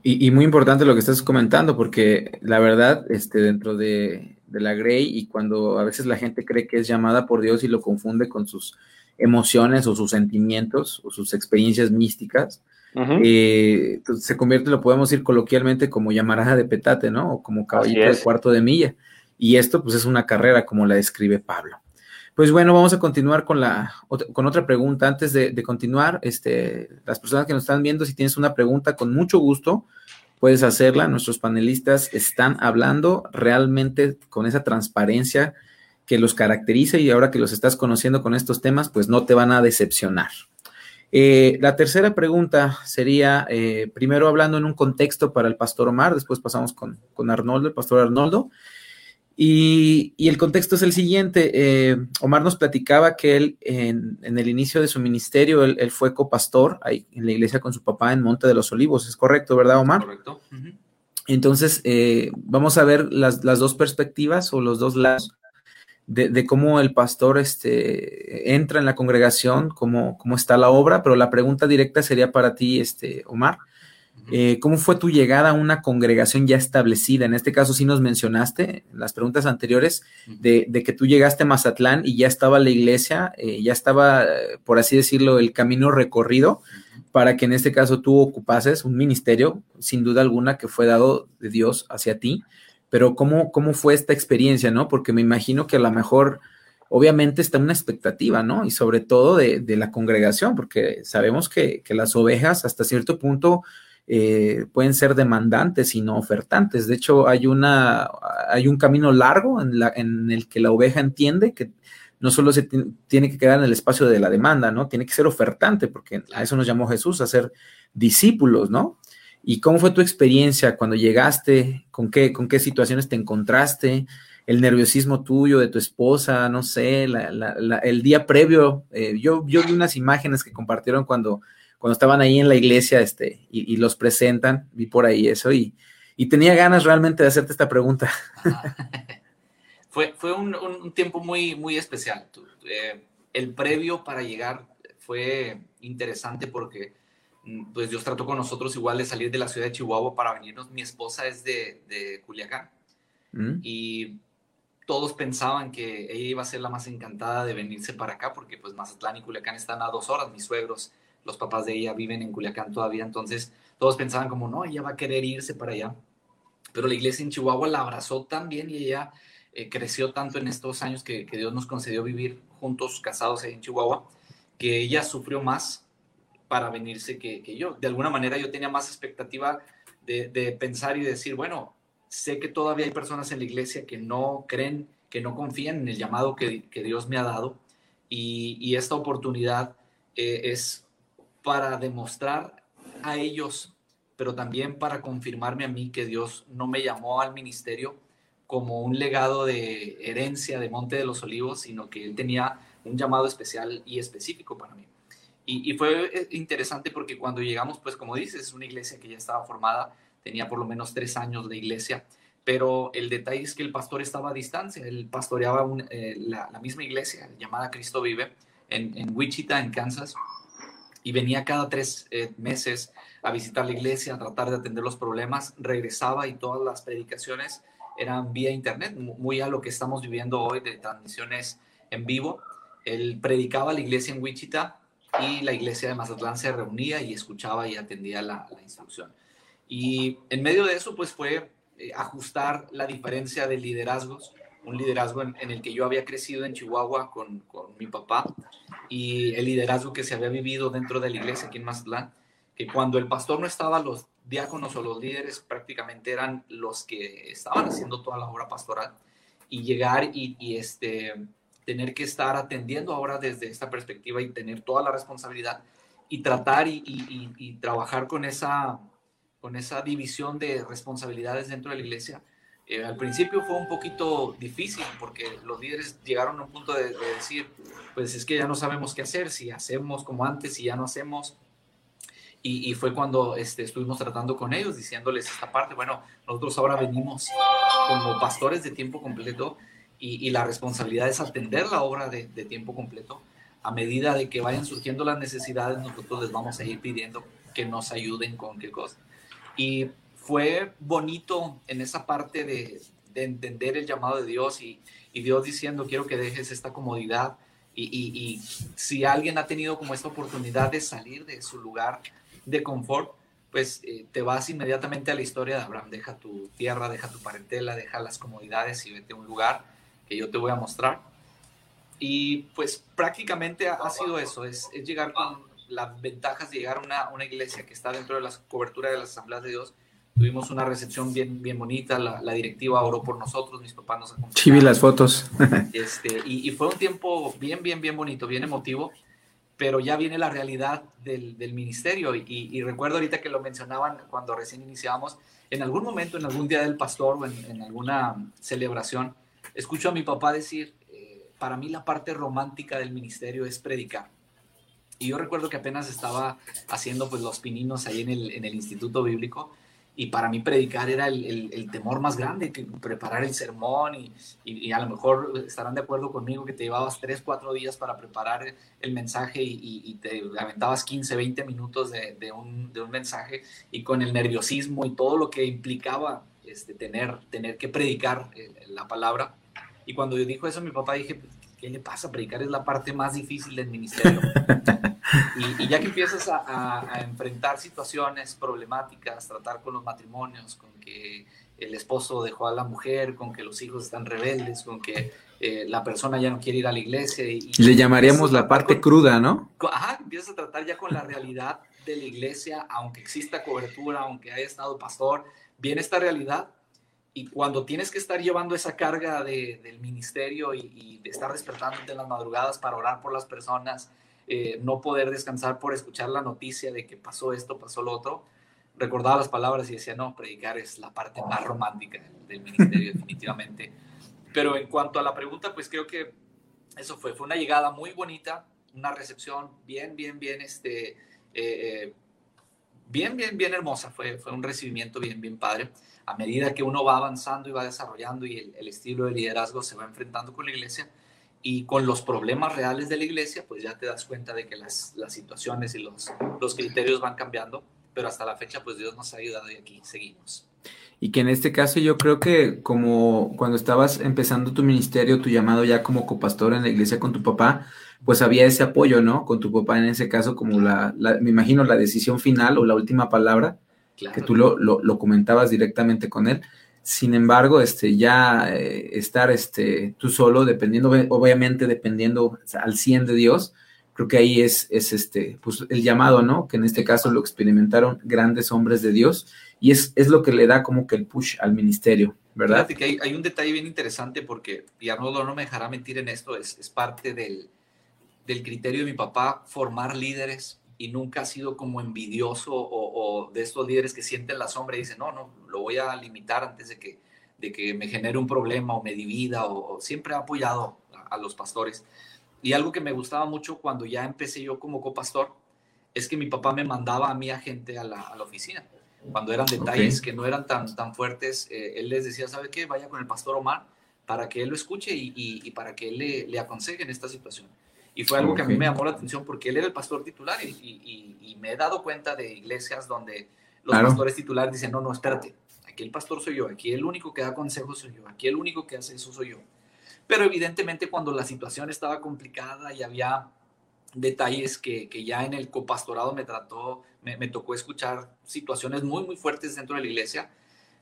Y, muy importante lo que estás comentando, porque la verdad, este, dentro de, de la Grey y cuando a veces la gente cree que es llamada por Dios y lo confunde con sus emociones o sus sentimientos o sus experiencias místicas, eh, se convierte, lo podemos decir coloquialmente, como llamarada de petate, ¿no? O como caballito de cuarto de milla. Y esto, pues, es una carrera como la describe Pablo. Pues bueno, vamos a continuar con, la, con otra pregunta. Antes de, de, continuar, este, las personas que nos están viendo, si tienes una pregunta, con mucho gusto puedes hacerla. Nuestros panelistas están hablando realmente con esa transparencia que los caracteriza y ahora que los estás conociendo con estos temas, pues no te van a decepcionar. Eh, la tercera pregunta sería, eh, primero hablando en un contexto para el pastor Omar, después pasamos con, Arnoldo, el pastor Arnoldo. Y, el contexto es el siguiente. Eh, Omar nos platicaba que él en, el inicio de su ministerio, él, fue copastor ahí en la iglesia con su papá en Monte de los Olivos. ¿Es correcto, verdad, Omar? Correcto. Entonces, vamos a ver las, las, dos perspectivas o los dos lados de, cómo el pastor este, entra en la congregación, cómo, cómo está la obra, pero la pregunta directa sería para ti, este, Omar. Eh, ¿Cómo fue tu llegada a una congregación ya establecida? En este caso sí nos mencionaste en las preguntas anteriores de, que tú llegaste a Mazatlán y ya estaba la iglesia, eh, ya estaba, por así decirlo, el camino recorrido, para que en este caso tú ocupases un ministerio, sin duda alguna, que fue dado de Dios hacia ti. Pero ¿cómo, cómo fue esta experiencia, no? Porque me imagino que a lo mejor, obviamente está una expectativa, ¿no? Y sobre todo de, la congregación, porque sabemos que, las ovejas hasta cierto punto eh, pueden ser demandantes y no ofertantes. De hecho, hay, una, hay un camino largo en, la, en el que la oveja entiende que no solo se tiene que quedar en el espacio de la demanda, ¿no? Tiene que ser ofertante, porque a eso nos llamó Jesús, a ser discípulos, ¿no? ¿Y cómo fue tu experiencia cuando llegaste? ¿Con qué, con qué situaciones te encontraste? El nerviosismo tuyo, de tu esposa, no sé, el día previo. Eh, yo, vi unas imágenes que compartieron cuando, cuando estaban ahí en la iglesia este, y, los presentan, vi por ahí eso y, y tenía ganas realmente de hacerte esta pregunta. fue, fue un, tiempo muy, muy especial. Eh, el previo para llegar fue interesante porque pues Dios trató con nosotros igual de salir de la ciudad de Chihuahua para venirnos. Mi esposa es de, de Culiacán mm. y todos pensaban que ella iba a ser la más encantada de venirse para acá porque pues Mazatlán y Culiacán están a dos horas. Mis suegros, los papás de ella viven en Culiacán todavía, entonces todos pensaban como, no, ella va a querer irse para allá. Pero la iglesia en Chihuahua la abrazó también y ella eh, creció tanto en estos años que, Dios nos concedió vivir juntos, casados en Chihuahua, que ella sufrió más para venirse que, yo. De alguna manera yo tenía más expectativa de, pensar y decir, bueno, sé que todavía hay personas en la iglesia que no creen, que no confían en el llamado que, Dios me ha dado y, esta oportunidad eh, es para demostrar a ellos, pero también para confirmarme a mí que Dios no me llamó al ministerio como un legado de herencia de Monte de los Olivos, sino que él tenía un llamado especial y específico para mí. Y, fue eh, interesante porque cuando llegamos, pues como dices, es una iglesia que ya estaba formada, tenía por lo menos tres años de iglesia, pero el detalle es que el pastor estaba a distancia, él pastoreaba eh, la, misma iglesia llamada Cristo Vive en, Wichita, en Kansas, y venía cada tres eh, meses a visitar la iglesia, a tratar de atender los problemas, regresaba y todas las predicaciones eran vía internet, muy a lo que estamos viviendo hoy de transmisiones en vivo. Él predicaba la iglesia en Wichita y la iglesia de Mazatlán se reunía y escuchaba y atendía la, instrucción. Y en medio de eso, pues fue eh, ajustar la diferencia de liderazgos, un liderazgo en, el que yo había crecido en Chihuahua con, con, mi papá y el liderazgo que se había vivido dentro de la iglesia aquí en Mazatlán, que cuando el pastor no estaba, los diáconos o los líderes prácticamente eran los que estaban haciendo toda la obra pastoral y llegar y, este, tener que estar atendiendo ahora desde esta perspectiva y tener toda la responsabilidad y tratar y, trabajar con esa, con esa división de responsabilidades dentro de la iglesia. Eh, al principio fue un poquito difícil porque los líderes llegaron a un punto de, de decir, pues es que ya no sabemos qué hacer, si hacemos como antes, si ya no hacemos, y, fue cuando este, estuvimos tratando con ellos, diciéndoles esta parte, bueno, nosotros ahora venimos como pastores de tiempo completo y, la responsabilidad es atender la obra de, tiempo completo. A medida de que vayan surgiendo las necesidades, nosotros les vamos a ir pidiendo que nos ayuden con qué cosa. Y fue bonito en esa parte de, entender el llamado de Dios y, Dios diciendo, quiero que dejes esta comodidad. Y, y, si alguien ha tenido como esta oportunidad de salir de su lugar de confort, pues eh, te vas inmediatamente a la historia de Abraham. Deja tu tierra, deja tu parentela, deja las comodidades y vete a un lugar que yo te voy a mostrar. Y pues prácticamente ha, sido eso, es, llegar con las ventajas de llegar a una, una, iglesia que está dentro de la cobertura de las asambleas de Dios. Tuvimos una recepción bien, bien bonita, la, directiva oró por nosotros, mis papás nos acompañaron. Sí, vi las fotos. este, y, y, fue un tiempo bien, bien, bien bonito, bien emotivo pero ya viene la realidad del, ministerio. Y, recuerdo ahorita que lo mencionaban cuando recién iniciábamos, en algún momento, en algún día del pastor o en, alguna celebración, escucho a mi papá decir, eh, para mí la parte romántica del ministerio es predicar. Y yo recuerdo que apenas estaba haciendo pues los pininos ahí en el, instituto bíblico y para mí predicar era el, temor más grande, que preparar el sermón y, y, a lo mejor estarán de acuerdo conmigo que te llevabas tres, cuatro días para preparar el mensaje y, te aventabas 15, 20 minutos de, un, mensaje y con el nerviosismo y todo lo que implicaba este, tener, tener que predicar eh, la palabra. Y cuando yo dijo eso a mi papá dije, ¿qué le pasa? Predicar es la parte más difícil del ministerio. Y, ya que empiezas a, a, enfrentar situaciones problemáticas, tratar con los matrimonios, con que el esposo dejó a la mujer, con que los hijos están rebeldes, con que eh, la persona ya no quiere ir a la iglesia. Y, Le llamaríamos la parte cruda, ¿no? ajá, empiezas a tratar ya con la realidad de la iglesia, aunque exista cobertura, aunque haya estado pastor, viene esta realidad y cuando tienes que estar llevando esa carga de, del ministerio y, de estar despertándote en las madrugadas para orar por las personas, eh, no poder descansar por escuchar la noticia de que pasó esto, pasó lo otro, recordaba las palabras y decía, no, predicar es la parte más romántica del ministerio, definitivamente. Pero en cuanto a la pregunta, pues creo que eso fue, fue una llegada muy bonita, una recepción bien, bien, bien, este, eh, eh, bien, bien, bien hermosa, fue, fue un recibimiento bien, bien padre. A medida que uno va avanzando y va desarrollando y el, estilo de liderazgo se va enfrentando con la iglesia, y con los problemas reales de la iglesia, pues ya te das cuenta de que las, las situaciones y los, los criterios van cambiando pero hasta la fecha pues Dios nos ha ayudado y aquí seguimos. Y que en este caso yo creo que como cuando estabas empezando tu ministerio, tu llamado ya como copastor en la iglesia con tu papá, pues había ese apoyo, ¿no? Con tu papá en ese caso como la, me imagino, la decisión final o la última palabra, que tú lo, lo, comentabas directamente con él. Sin embargo, este, ya eh, estar este, tú solo, dependiendo, obviamente dependiendo al 100 de Dios, creo que ahí es, es este, pues el llamado, ¿no? Que en este caso lo experimentaron grandes hombres de Dios y es, es lo que le da como que el push al ministerio, ¿verdad? Fíjate que hay, un detalle bien interesante porque, y Arnoldo no me dejará mentir en esto, es, es parte del, del criterio de mi papá formar líderes y nunca ha sido como envidioso o, de estos líderes que sienten la sombra y dicen, no, no, lo voy a limitar antes de que, de que me genere un problema o me divida, o, siempre ha apoyado a los pastores. Y algo que me gustaba mucho cuando ya empecé yo como copastor es que mi papá me mandaba a mi agente a la, a la oficina. Cuando eran detalles que no eran tan, tan fuertes, eh, él les decía, ¿sabe qué? Vaya con el pastor Omar para que él lo escuche y, y, para que él le, le, aconseje en esta situación. Y fue algo que a mí me llamó la atención porque él era el pastor titular y, y me he dado cuenta de iglesias donde los pastores titulares dicen, no, no, espérate, aquí el pastor soy yo, aquí el único que da consejos soy yo, aquí el único que hace eso soy yo. Pero evidentemente cuando la situación estaba complicada y había detalles que, que ya en el copastorado me trató, me, me, tocó escuchar situaciones muy, muy fuertes dentro de la iglesia,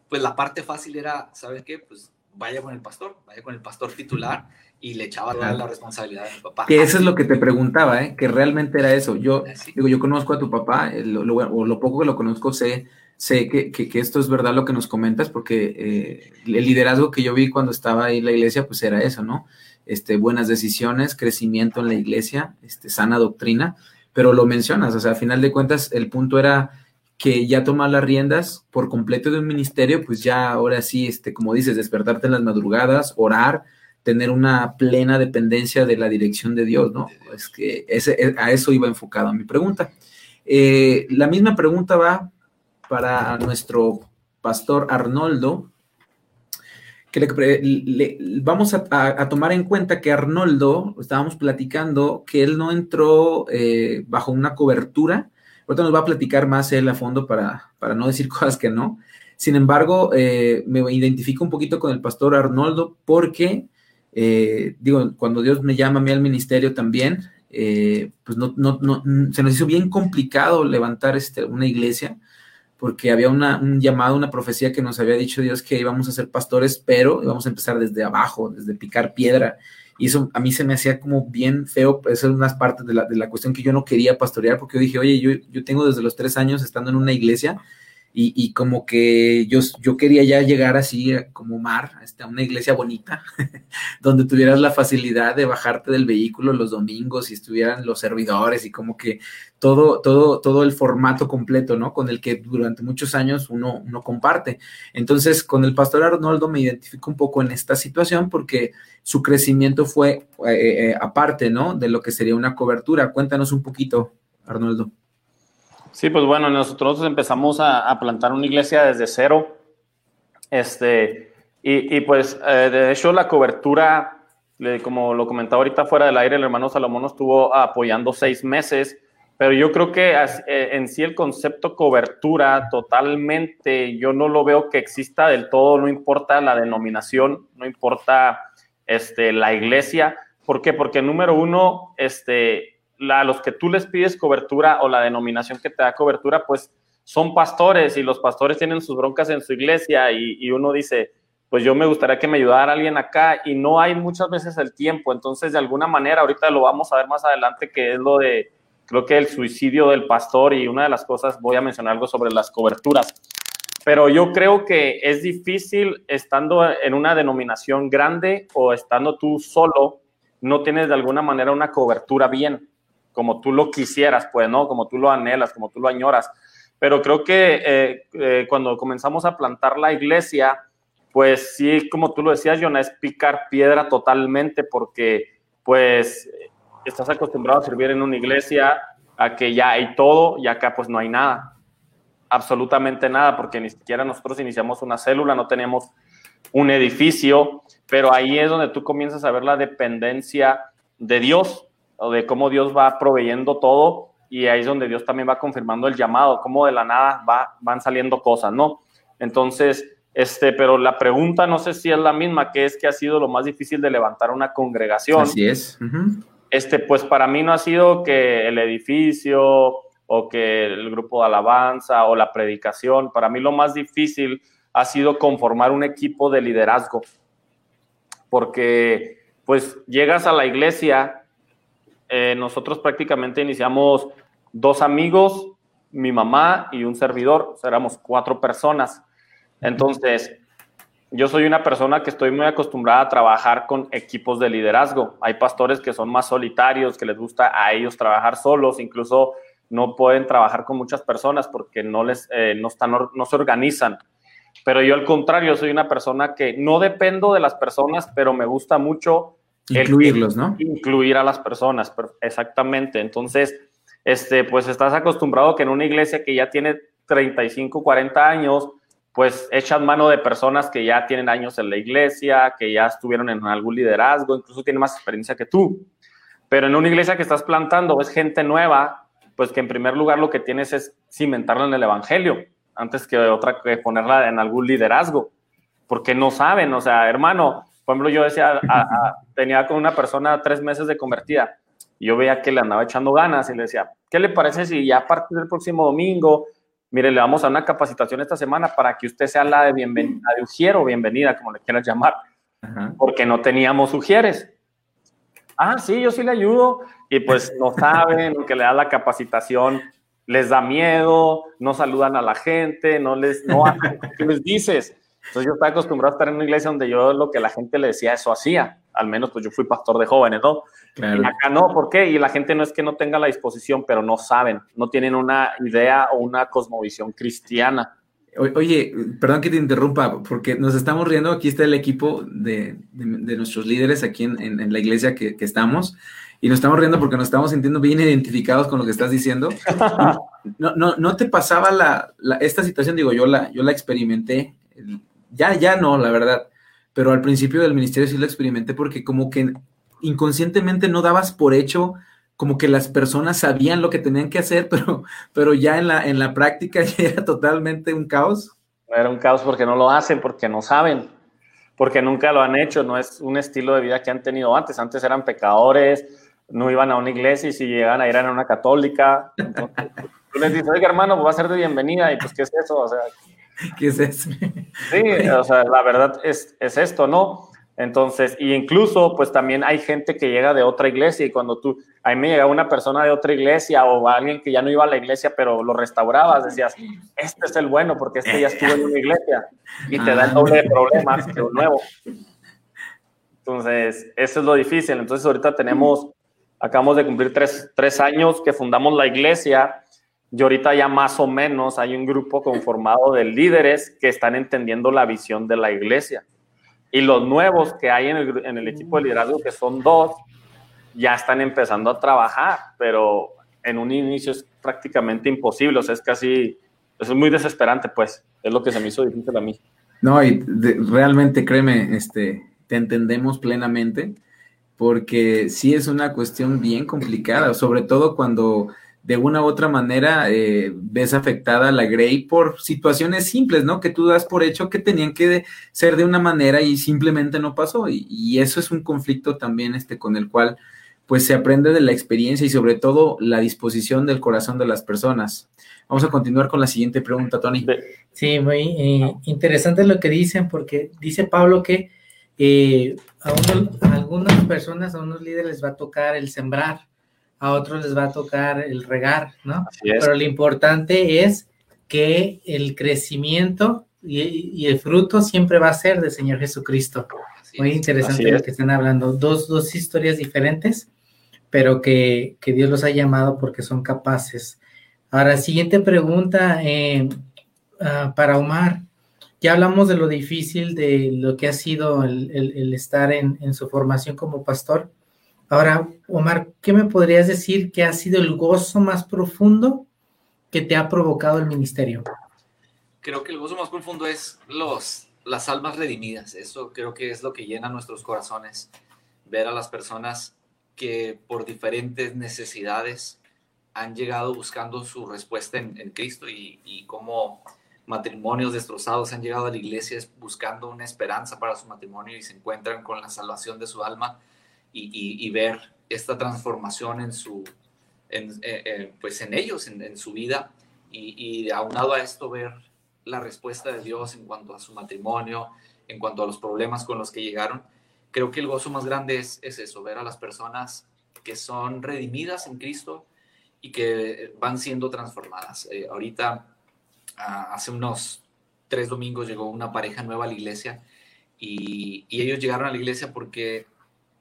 pues la parte fácil era, ¿sabes qué? Pues vaya con el pastor, vaya con el pastor titular y le echaba toda la responsabilidad a mi papá. Que eso es lo que te preguntaba, ¿eh? que realmente era eso. Yo ah, digo, yo conozco a tu papá, lo, o lo poco que lo conozco sé sé que, que, esto es verdad lo que nos comentas, porque eh, el liderazgo que yo vi cuando estaba ahí en la iglesia, pues era eso, ¿no? Este, buenas decisiones, crecimiento en la iglesia, este, sana doctrina, pero lo mencionas, o sea, a final de cuentas, el punto era que ya tomar las riendas por completo de un ministerio, pues ya ahora sí, este, como dices, despertarte en las madrugadas, orar, tener una plena dependencia de la dirección de Dios, ¿no? Es que ese, a eso iba enfocado mi pregunta. Eh, la misma pregunta va para nuestro pastor Arnoldo, que le, vamos a, tomar en cuenta que Arnoldo, estábamos platicando que él no entró eh, bajo una cobertura, ahorita nos va a platicar más él a fondo para, para no decir cosas que no. Sin embargo, eh, me identifico un poquito con el pastor Arnoldo porque, eh, digo, cuando Dios me llama a mí al ministerio también, pues no, no, no, se nos hizo bien complicado levantar este, una iglesia porque había un llamado, una profecía que nos había dicho Dios que íbamos a ser pastores, pero íbamos a empezar desde abajo, desde picar piedra. Y eso a mí se me hacía como bien feo, eso es una parte de la, de la cuestión que yo no quería pastorear, porque yo dije, oye, yo, yo tengo desde los tres años estando en una iglesia y, como que yo, yo quería ya llegar así como mar, este, a una iglesia bonita, donde tuvieras la facilidad de bajarte del vehículo los domingos y estuvieran los servidores y como que todo, todo, todo el formato completo, ¿no? Con el que durante muchos años uno, uno comparte. Entonces, con el pastor Arnoldo me identifico un poco en esta situación porque su crecimiento fue eh, eh, aparte, ¿no? De lo que sería una cobertura. Cuéntanos un poquito, Arnoldo. Sí, pues bueno, nosotros empezamos a, plantar una iglesia desde cero. Este, y, pues eh, de hecho la cobertura, como lo comentaba ahorita fuera del aire, el hermano Salomón nos estuvo apoyando seis meses, pero yo creo que eh, en sí el concepto cobertura totalmente, yo no lo veo que exista del todo, no importa la denominación, no importa este, la iglesia. ¿Por qué? Porque número uno, este, la, los que tú les pides cobertura o la denominación que te da cobertura, pues son pastores y los pastores tienen sus broncas en su iglesia y, uno dice, pues yo me gustaría que me ayudara alguien acá y no hay muchas veces el tiempo. Entonces, de alguna manera, ahorita lo vamos a ver más adelante, que es lo de, creo que el suicidio del pastor y una de las cosas, voy a mencionar algo sobre las coberturas. Pero yo creo que es difícil estando en una denominación grande o estando tú solo, no tienes de alguna manera una cobertura bien, como tú lo quisieras, pues, ¿no? Como tú lo anhelas, como tú lo añoras. Pero creo que eh, eh, cuando comenzamos a plantar la iglesia, pues sí, como tú lo decías, Jonah, es picar piedra totalmente porque pues estás acostumbrado a servir en una iglesia, a que ya hay todo y acá pues no hay nada, absolutamente nada, porque ni siquiera nosotros iniciamos una célula, no tenemos un edificio, pero ahí es donde tú comienzas a ver la dependencia de Dios o de cómo Dios va proveyendo todo y ahí es donde Dios también va confirmando el llamado, cómo de la nada va, van saliendo cosas, ¿no? Entonces, este, pero la pregunta no sé si es la misma, que es que ha sido lo más difícil de levantar una congregación. Así es. Este, pues para mí no ha sido que el edificio o que el grupo de alabanza o la predicación, para mí lo más difícil ha sido conformar un equipo de liderazgo, porque pues llegas a la iglesia, eh, nosotros prácticamente iniciamos dos amigos, mi mamá y un servidor, éramos cuatro personas. Entonces, yo soy una persona que estoy muy acostumbrada a trabajar con equipos de liderazgo. Hay pastores que son más solitarios, que les gusta a ellos trabajar solos, incluso no pueden trabajar con muchas personas porque no les eh, no están no se organizan. Pero yo al contrario, soy una persona que no dependo de las personas, pero me gusta mucho incluirlos, ¿no? Incluir a las personas, exactamente. Entonces, este, pues estás acostumbrado que en una iglesia que ya tiene 35, 40 años, pues echas mano de personas que ya tienen años en la iglesia, que ya estuvieron en algún liderazgo, incluso tienen más experiencia que tú. Pero en una iglesia que estás plantando es gente nueva, pues que en primer lugar lo que tienes es cimentarla en el evangelio antes que otra que ponerla en algún liderazgo, porque no saben, o sea, hermano, por ejemplo, yo decía, tenía con una persona tres meses de convertida, y yo veía que le andaba echando ganas y le decía, ¿qué le parece si ya a partir del próximo domingo, mire, le vamos a una capacitación esta semana para que usted sea la de bienvenida, de ujiero, bienvenida, como le quieras llamar, porque no teníamos ujieres. Ah, sí, yo sí le ayudo, y pues no saben, que le da la capacitación les da miedo, no saludan a la gente, no les, no ¿qué les dices? Entonces yo estaba acostumbrado a estar en una iglesia donde yo lo que la gente le decía, eso hacía. Al menos pues yo fui pastor de jóvenes, ¿no? Y acá no, ¿por qué? Y la gente no es que no tenga la disposición, pero no saben, no tienen una idea o una cosmovisión cristiana. Oye, perdón que te interrumpa, porque nos estamos riendo, aquí está el equipo de, de, nuestros líderes aquí en, en, la iglesia que, que estamos y nos estamos riendo porque nos estamos sintiendo bien identificados con lo que estás diciendo. No, no, no te pasaba la, esta situación, digo, yo la, yo la experimenté, ya, ya no, la verdad, pero al principio del ministerio sí la experimenté porque como que inconscientemente no dabas por hecho como que las personas sabían lo que tenían que hacer, pero, pero ya en la, en la práctica ya era totalmente un caos. Era un caos porque no lo hacen, porque no saben, porque nunca lo han hecho, no es un estilo de vida que han tenido antes. Antes eran pecadores, no iban a una iglesia y si llegan a ir a una católica. tú les dices, oiga, hermano, va a ser de bienvenida. Y pues, ¿qué es eso? O sea, ¿qué es eso? Sí, o sea, la verdad es, es esto, ¿no? Entonces, y incluso, pues también hay gente que llega de otra iglesia y cuando tú, a mí me llega una persona de otra iglesia o alguien que ya no iba a la iglesia, pero lo restaurabas, decías, este es el bueno porque este ya estuvo en una iglesia y te da el doble de problemas que un nuevo. Entonces, eso es lo difícil. Entonces, ahorita tenemos Acabamos de cumplir tres, años que fundamos la iglesia y ahorita ya más o menos hay un grupo conformado de líderes que están entendiendo la visión de la iglesia. Y los nuevos que hay en el, equipo de liderazgo, que son dos, ya están empezando a trabajar, pero en un inicio es prácticamente imposible, o sea, es casi, es muy desesperante, pues, es lo que se me hizo difícil a mí. No, y realmente créeme, este, te entendemos plenamente porque sí es una cuestión bien complicada, sobre todo cuando de una u otra manera eh, ves afectada a la Grey por situaciones simples, ¿no? Que tú das por hecho que tenían que ser de una manera y simplemente no pasó. Y, eso es un conflicto también este, con el cual pues se aprende de la experiencia y sobre todo la disposición del corazón de las personas. Vamos a continuar con la siguiente pregunta, Tony. Sí, muy eh, interesante lo que dicen, porque dice Pablo que eh, a, algunas personas, a unos líderes les va a tocar el sembrar, a otros les va a tocar el regar, ¿no? Pero lo importante es que el crecimiento y, el fruto siempre va a ser del Señor Jesucristo. Muy interesante lo que están hablando. Dos, dos historias diferentes, pero que, que, Dios los ha llamado porque son capaces. Ahora, siguiente pregunta eh, ah, para Omar. Ya hablamos de lo difícil de lo que ha sido el, estar en, en, su formación como pastor. Ahora, Omar, ¿qué me podrías decir que ha sido el gozo más profundo que te ha provocado el ministerio? Creo que el gozo más profundo es los, las almas redimidas. Eso creo que es lo que llena nuestros corazones. Ver a las personas que por diferentes necesidades han llegado buscando su respuesta en, Cristo y, y cómo matrimonios destrozados han llegado a la iglesia buscando una esperanza para su matrimonio y se encuentran con la salvación de su alma y, ver esta transformación en su eh, eh, pues en ellos en, su vida y, y, aunado a esto ver la respuesta de Dios en cuanto a su matrimonio en cuanto a los problemas con los que llegaron creo que el gozo más grande es, es eso ver a las personas que son redimidas en Cristo y que van siendo transformadas. Eh, ahorita hace unos tres domingos llegó una pareja nueva a la iglesia y, ellos llegaron a la iglesia porque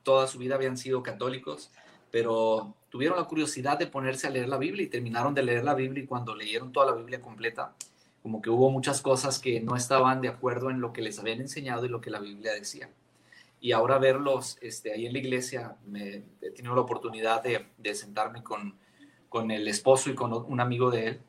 toda su vida habían sido católicos, pero tuvieron la curiosidad de ponerse a leer la Biblia y terminaron de leer la Biblia y cuando leyeron toda la Biblia completa, como que hubo muchas cosas que no estaban de acuerdo en lo que les habían enseñado y lo que la Biblia decía. Y ahora verlos este, ahí en la iglesia, me, he tenido la oportunidad de, de sentarme con, con el esposo y con un amigo de él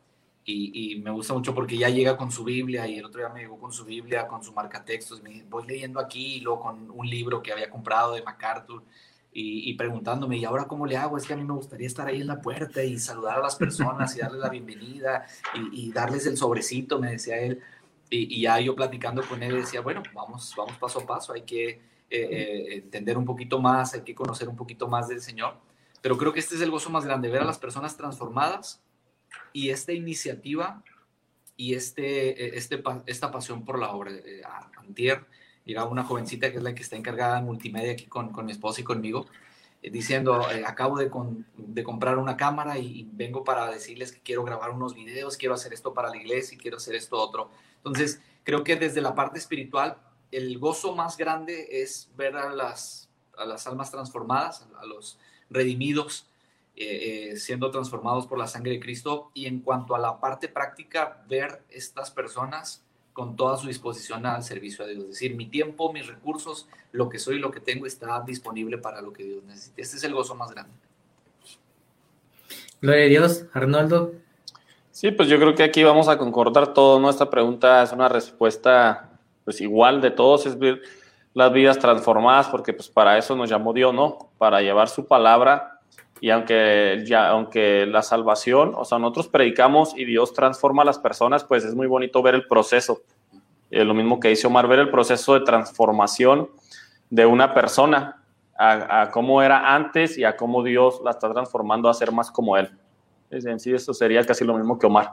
y, me gusta mucho porque ya llega con su Biblia y el otro día me llegó con su Biblia, con su marca textos, me voy leyendo aquí y luego con un libro que había comprado de MacArthur y, preguntándome, ¿y ahora cómo le hago? Es que a mí me gustaría estar ahí en la puerta y saludar a las personas y darles la bienvenida y, darles el sobrecito, me decía él. Y, ya yo platicando con él decía, bueno, vamos, vamos paso a paso, hay que eh, eh, entender un poquito más, hay que conocer un poquito más del Señor. Pero creo que este es el gozo más grande, ver a las personas transformadas y esta iniciativa y este, e, este, esta pasión por la obra. Eh, antier llegaba una jovencita que es la que está encargada en multimedia aquí con, con mi esposa y conmigo, eh, diciendo, eh, acabo de, de, comprar una cámara y, vengo para decirles que quiero grabar unos videos, quiero hacer esto para la iglesia y quiero hacer esto otro. Entonces, creo que desde la parte espiritual, el gozo más grande es ver a las, a las almas transformadas, a los redimidos, eh, eh, siendo transformados por la sangre de Cristo y en cuanto a la parte práctica, ver estas personas con toda su disposición al servicio a Dios. Es decir, mi tiempo, mis recursos, lo que soy, lo que tengo está disponible para lo que Dios necesite. Este es el gozo más grande. Gloria a Dios. Arnoldo. Sí, pues yo creo que aquí vamos a concordar todo. Nuestra pregunta es una respuesta pues igual de todos, es ver las vidas transformadas, porque pues para eso nos llamó Dios, ¿no? Para llevar su palabra y aunque, ya, aunque la salvación, o sea, nosotros predicamos y Dios transforma a las personas, pues es muy bonito ver el proceso. Eh, lo mismo que dice Omar, ver el proceso de transformación de una persona a, cómo era antes y a cómo Dios la está transformando a ser más como Él. Es en sí, eso sería casi lo mismo que Omar.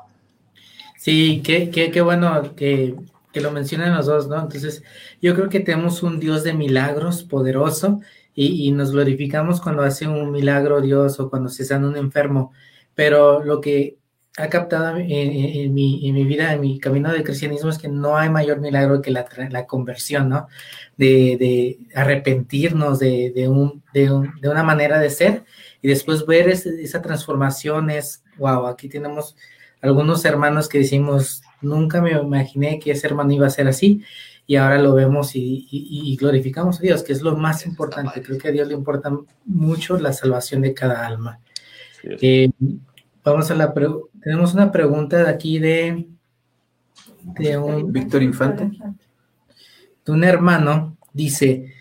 Sí, qué, qué, qué bueno que, que lo mencionan los dos, ¿no? Entonces, yo creo que tenemos un Dios de milagros poderoso y, nos glorificamos cuando hace un milagro Dios o cuando se sana un enfermo, pero lo que ha captado en, mi, en, mi, vida, en mi camino de cristianismo, es que no hay mayor milagro que la, la conversión, ¿no? De, de arrepentirnos de, de, un, de, una manera de ser y después ver esa transformación es, wow, aquí tenemos algunos hermanos que decimos, nunca me imaginé que ese hermano iba a ser así y ahora lo vemos y, glorificamos a Dios, que es lo más importante. Creo que a Dios le importa mucho la salvación de cada alma. Eh, vamos a la tenemos una pregunta de aquí de, de un Víctor Infante. De un hermano, dice,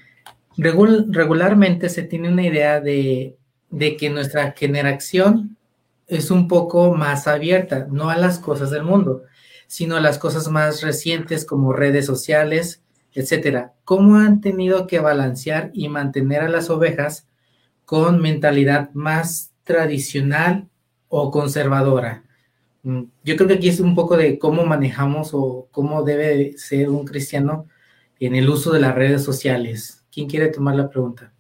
regularmente se tiene una idea de, de que nuestra generación es un poco más abierta, no a las cosas del mundo sino las cosas más recientes como redes sociales, etcétera. ¿Cómo han tenido que balancear y mantener a las ovejas con mentalidad más tradicional o conservadora? Mm, yo creo que aquí es un poco de cómo manejamos o cómo debe ser un cristiano en el uso de las redes sociales. ¿Quién quiere tomar la pregunta?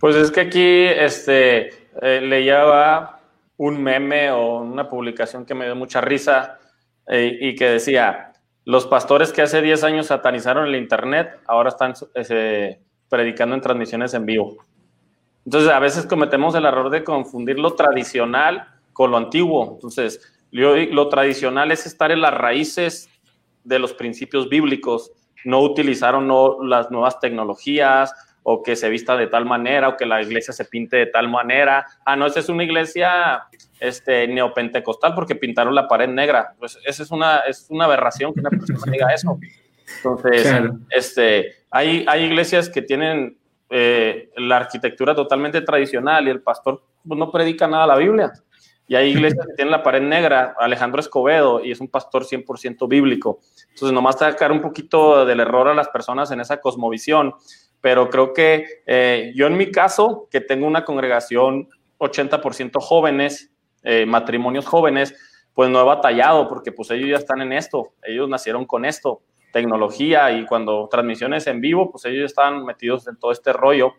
Pues es que aquí este, eh, le lleva un meme o una publicación que me dio mucha risa eh, y que decía, los pastores que hace 10 años satanizaron el Internet, ahora están eh, predicando en transmisiones en vivo. Entonces, a veces cometemos el error de confundir lo tradicional con lo antiguo. Entonces, lo tradicional es estar en las raíces de los principios bíblicos, no utilizaron no, las nuevas tecnologías o que se vista de tal manera o que la iglesia se pinte de tal manera. Ah, no, esa es una iglesia este, neopentecostal porque pintaron la pared negra. Pues esa es una, es una aberración que una persona diga eso. Entonces, este, hay, hay iglesias que tienen eh, la arquitectura totalmente tradicional y el pastor pues, no predica nada la Biblia. Y hay iglesias que tienen la pared negra, Alejandro Escobedo, y es un pastor 100% bíblico. Entonces, nomás sacar un poquito del error a las personas en esa cosmovisión. Pero creo que eh, yo en mi caso, que tengo una congregación 80% jóvenes, eh, matrimonios jóvenes, pues no he batallado porque pues ellos ya están en esto, ellos nacieron con esto, tecnología y cuando transmisiones en vivo, pues ellos están metidos en todo este rollo.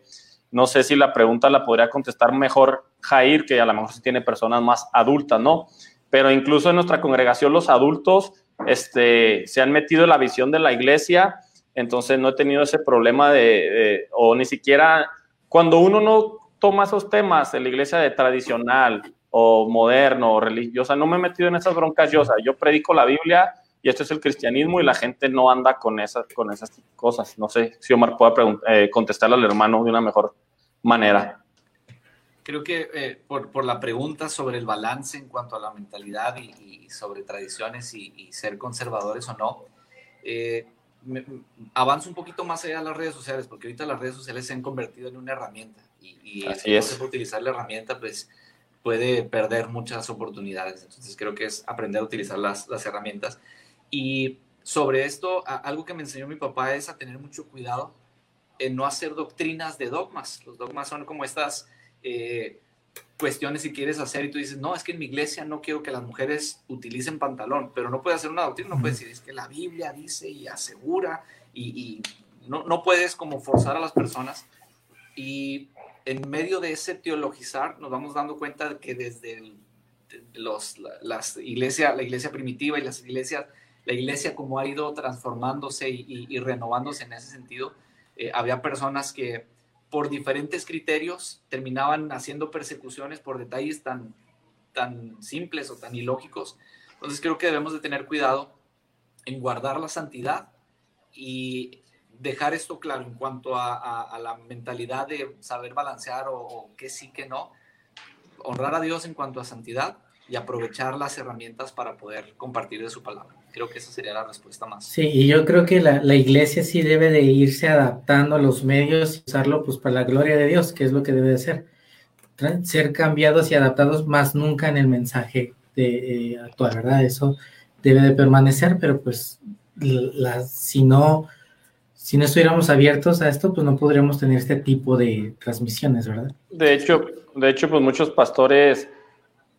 No sé si la pregunta la podría contestar mejor Jair, que a lo mejor sí tiene personas más adultas, ¿no? Pero incluso en nuestra congregación los adultos este, se han metido en la visión de la iglesia, entonces no he tenido ese problema de, o ni siquiera, cuando uno no toma esos temas en la iglesia de tradicional o moderno o religiosa, no me he metido en esas broncas yo, yo predico la Biblia y esto es el cristianismo y la gente no anda con esas, con esas cosas. No sé si Omar pueda eh, contestarle al hermano de una mejor manera. Creo que eh, por, por, la pregunta sobre el balance en cuanto a la mentalidad y, sobre tradiciones y, ser conservadores o no, eh, avanzo un poquito más allá de las redes sociales, porque ahorita las redes sociales se han convertido en una herramienta y, y Así es. utilizar la herramienta, pues puede perder muchas oportunidades. Entonces creo que es aprender a utilizar las, las herramientas. Y sobre esto, algo que me enseñó mi papá es a tener mucho cuidado en no hacer doctrinas de dogmas. Los dogmas son como estas eh, cuestiones si quieres hacer y tú dices, no, es que en mi iglesia no quiero que las mujeres utilicen pantalón, pero no puedes hacer una doctrina, no puedes decir, es que la Biblia dice y asegura y, no, no puedes como forzar a las personas. Y en medio de ese teologizar nos vamos dando cuenta de que desde los, las iglesia, la iglesia primitiva y las iglesias la iglesia como ha ido transformándose y, renovándose en ese sentido, eh, había personas que por diferentes criterios terminaban haciendo persecuciones por detalles tan, tan simples o tan ilógicos. Entonces creo que debemos de tener cuidado en guardar la santidad y dejar esto claro en cuanto a, la mentalidad de saber balancear o, o qué sí, que no. Honrar a Dios en cuanto a santidad y aprovechar las herramientas para poder compartir de su palabra. Creo que esa sería la respuesta más. Sí, y yo creo que la, la, iglesia sí debe de irse adaptando a los medios y usarlo pues para la gloria de Dios, que es lo que debe de ser. Ser cambiados y adaptados más nunca en el mensaje de, eh, actual, ¿verdad? Eso debe de permanecer, pero pues la, si no si no estuviéramos abiertos a esto, pues no podríamos tener este tipo de transmisiones, ¿verdad? De hecho, de hecho, pues muchos pastores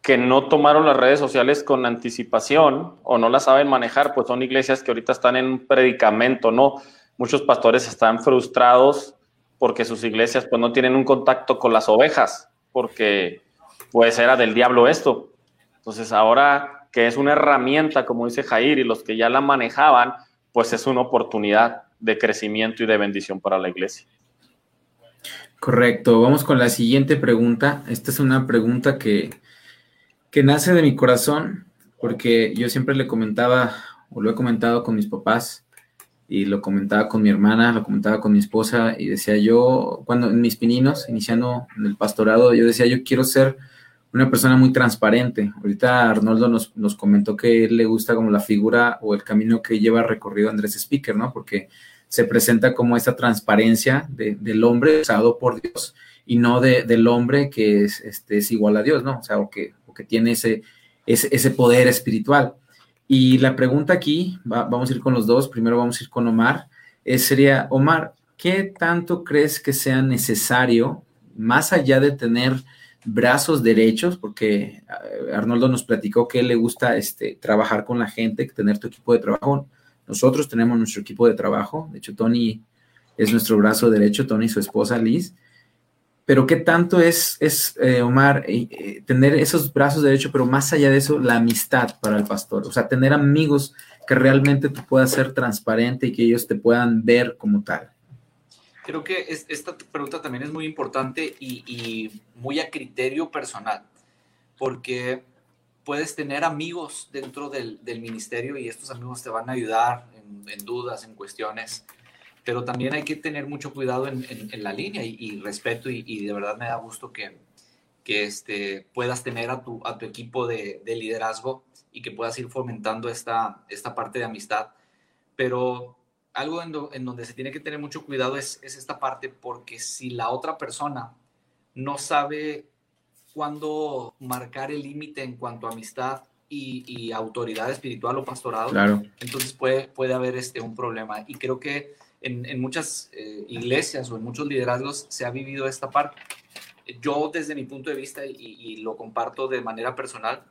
que no tomaron las redes sociales con anticipación o no las saben manejar, pues son iglesias que ahorita están en un predicamento, ¿no? Muchos pastores están frustrados porque sus iglesias pues no tienen un contacto con las ovejas, porque pues era del diablo esto. Entonces ahora que es una herramienta, como dice Jair, y los que ya la manejaban, pues es una oportunidad de crecimiento y de bendición para la iglesia. Correcto, vamos con la siguiente pregunta. Esta es una pregunta que, que nace de mi corazón, porque yo siempre le comentaba, o lo he comentado con mis papás, y lo comentaba con mi hermana, lo comentaba con mi esposa, y decía yo, cuando en mis pininos, iniciando en el pastorado, yo decía, yo quiero ser una persona muy transparente. Ahorita Arnoldo nos, nos comentó que él le gusta como la figura o el camino que lleva recorrido Andrés Speaker, ¿no? Porque se presenta como esa transparencia del hombre usado por Dios y no de, del hombre que es, este, es igual a Dios, ¿no? O sea, o que, que tiene ese, ese, poder espiritual. Y la pregunta aquí, vamos a ir con los dos, primero vamos a ir con Omar, sería, Omar, ¿qué tanto crees que sea necesario más allá de tener brazos derechos, porque eh, Arnoldo nos platicó que le gusta este, trabajar con la gente, tener tu equipo de trabajo. Nosotros tenemos nuestro equipo de trabajo, de hecho Tony es nuestro brazo derecho, Tony y su esposa Liz. Pero qué tanto es, es eh, Omar, eh, tener esos brazos derechos, pero más allá de eso, la amistad para el pastor, o sea, tener amigos que realmente tú puedas ser transparente y que ellos te puedan ver como tal. Creo que esta pregunta también es muy importante y, muy a criterio personal, porque puedes tener amigos dentro del, ministerio y estos amigos te van a ayudar en, dudas, en cuestiones, pero también hay que tener mucho cuidado en, la línea y, respeto y, de verdad me da gusto que, que este, puedas tener a tu, a tu equipo de, de liderazgo y que puedas ir fomentando esta, esta parte de amistad, pero algo en, donde se tiene que tener mucho cuidado es, esta parte, porque si la otra persona no sabe cuándo marcar el límite en cuanto a amistad y, autoridad espiritual o pastorado, entonces puede, puede haber este, un problema. Y creo que en, muchas eh, iglesias o en muchos liderazgos se ha vivido esta parte. Yo desde mi punto de vista, y, y lo comparto de manera personal,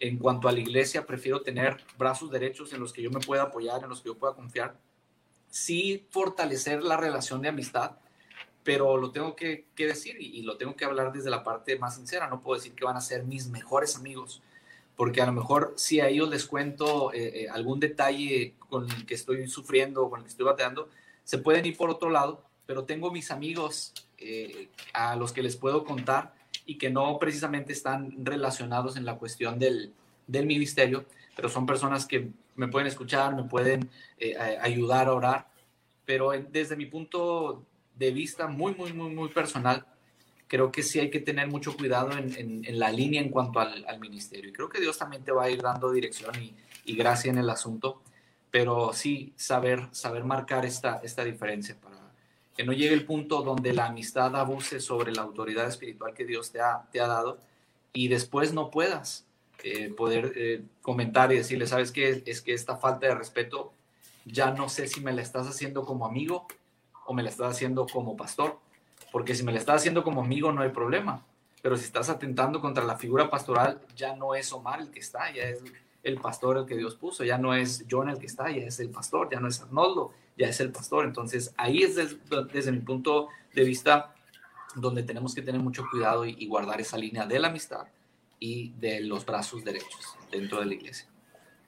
en cuanto a la iglesia, prefiero tener brazos derechos en los que yo me pueda apoyar, en los que yo pueda confiar, sí fortalecer la relación de amistad, pero lo tengo que, decir y, lo tengo que hablar desde la parte más sincera. No puedo decir que van a ser mis mejores amigos, porque a lo mejor si a ellos les cuento eh, eh, algún detalle con el que estoy sufriendo o con el que estoy bateando, se pueden ir por otro lado, pero tengo mis amigos eh, a los que les puedo contar y que no precisamente están relacionados en la cuestión del, del ministerio, pero son personas que me pueden escuchar, me pueden eh, ayudar a orar, pero desde mi punto de vista muy, muy, muy, muy personal, creo que sí hay que tener mucho cuidado en, en, la línea en cuanto al, al, ministerio. Y creo que Dios también te va a ir dando dirección y, y, gracia en el asunto, pero sí saber, saber marcar esta, esta diferencia para que no llegue el punto donde la amistad abuse sobre la autoridad espiritual que Dios te ha, te ha dado y después no puedas eh, poder eh, comentar y decirle, ¿sabes qué? Es que esta falta de respeto ya no sé si me la estás haciendo como amigo o me la estás haciendo como pastor. Porque si me la estás haciendo como amigo no hay problema. Pero si estás atentando contra la figura pastoral, ya no es Omar el que está, ya es el pastor el que Dios puso, ya no es John el que está, ya es el pastor, ya no es Arnoldo, ya es el pastor. Entonces ahí es desde, mi punto de vista donde tenemos que tener mucho cuidado y guardar esa línea de la amistad y de los brazos derechos dentro de la iglesia.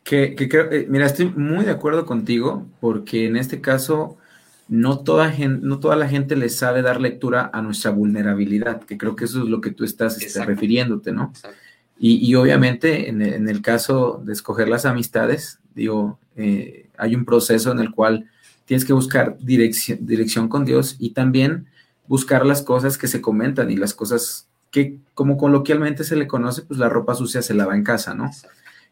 Que, creo, eh, mira, estoy muy de acuerdo contigo, porque en este caso no toda, gente, no toda la gente le sabe dar lectura a nuestra vulnerabilidad, que creo que eso es lo que tú estás este, refiriéndote, ¿no? Y, y, obviamente en, en, el caso de escoger las amistades, digo, eh, hay un proceso en el cual tienes que buscar dirección, dirección con Dios y también buscar las cosas que se comentan y las cosas que como coloquialmente se le conoce, pues la ropa sucia se lava en casa, ¿no?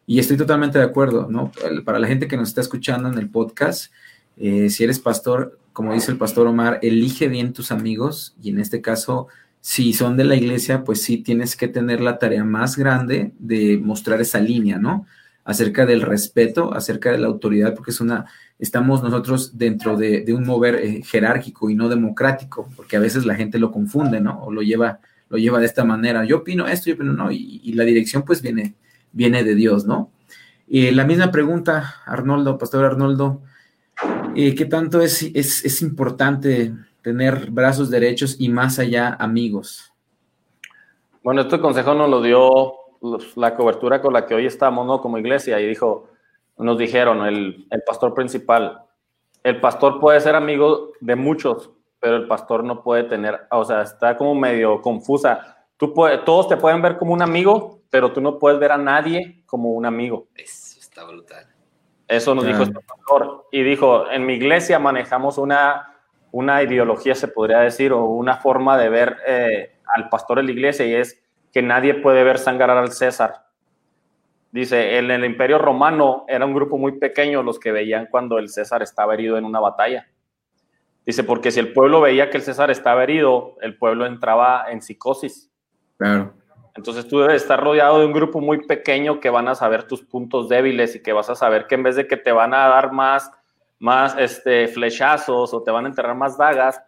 Y estoy totalmente de acuerdo, ¿no? Para la gente que nos está escuchando en el podcast, eh, si eres pastor, como dice el pastor Omar, elige bien tus amigos y en este caso, si son de la iglesia, pues sí tienes que tener la tarea más grande de mostrar esa línea, ¿no? Acerca del respeto, acerca de la autoridad, porque es una, estamos nosotros dentro de, un mover eh, jerárquico y no democrático, porque a veces la gente lo confunde, ¿no? O lo lleva lo lleva de esta manera. Yo opino esto, yo opino no, y, la dirección pues viene, viene de Dios, ¿no? Y la misma pregunta, Arnoldo, Pastor Arnoldo, eh, ¿qué tanto es, es, importante tener brazos derechos y más allá amigos? Bueno, este consejo nos lo dio la cobertura con la que hoy estamos, ¿no? Como iglesia, y dijo, nos dijeron, el, el pastor principal, el pastor puede ser amigo de muchos, pero el pastor no puede tener, o sea, está como medio confusa. Tú todos te pueden ver como un amigo, pero tú no puedes ver a nadie como un amigo. Eso está brutal. Eso nos dijo este pastor. Y dijo, en mi iglesia manejamos una, una ideología, se podría decir, o una forma de ver eh, al pastor en la iglesia, y es que nadie puede ver sangrar al César. Dice, en el imperio romano era un grupo muy pequeño los que veían cuando el César estaba herido en una batalla. Dice, porque si el pueblo veía que el César estaba herido, el pueblo entraba en psicosis. Claro. Entonces tú debes estar rodeado de un grupo muy pequeño que van a saber tus puntos débiles y que vas a saber que en vez de que te van a dar más, más este, flechazos o te van a enterrar más dagas,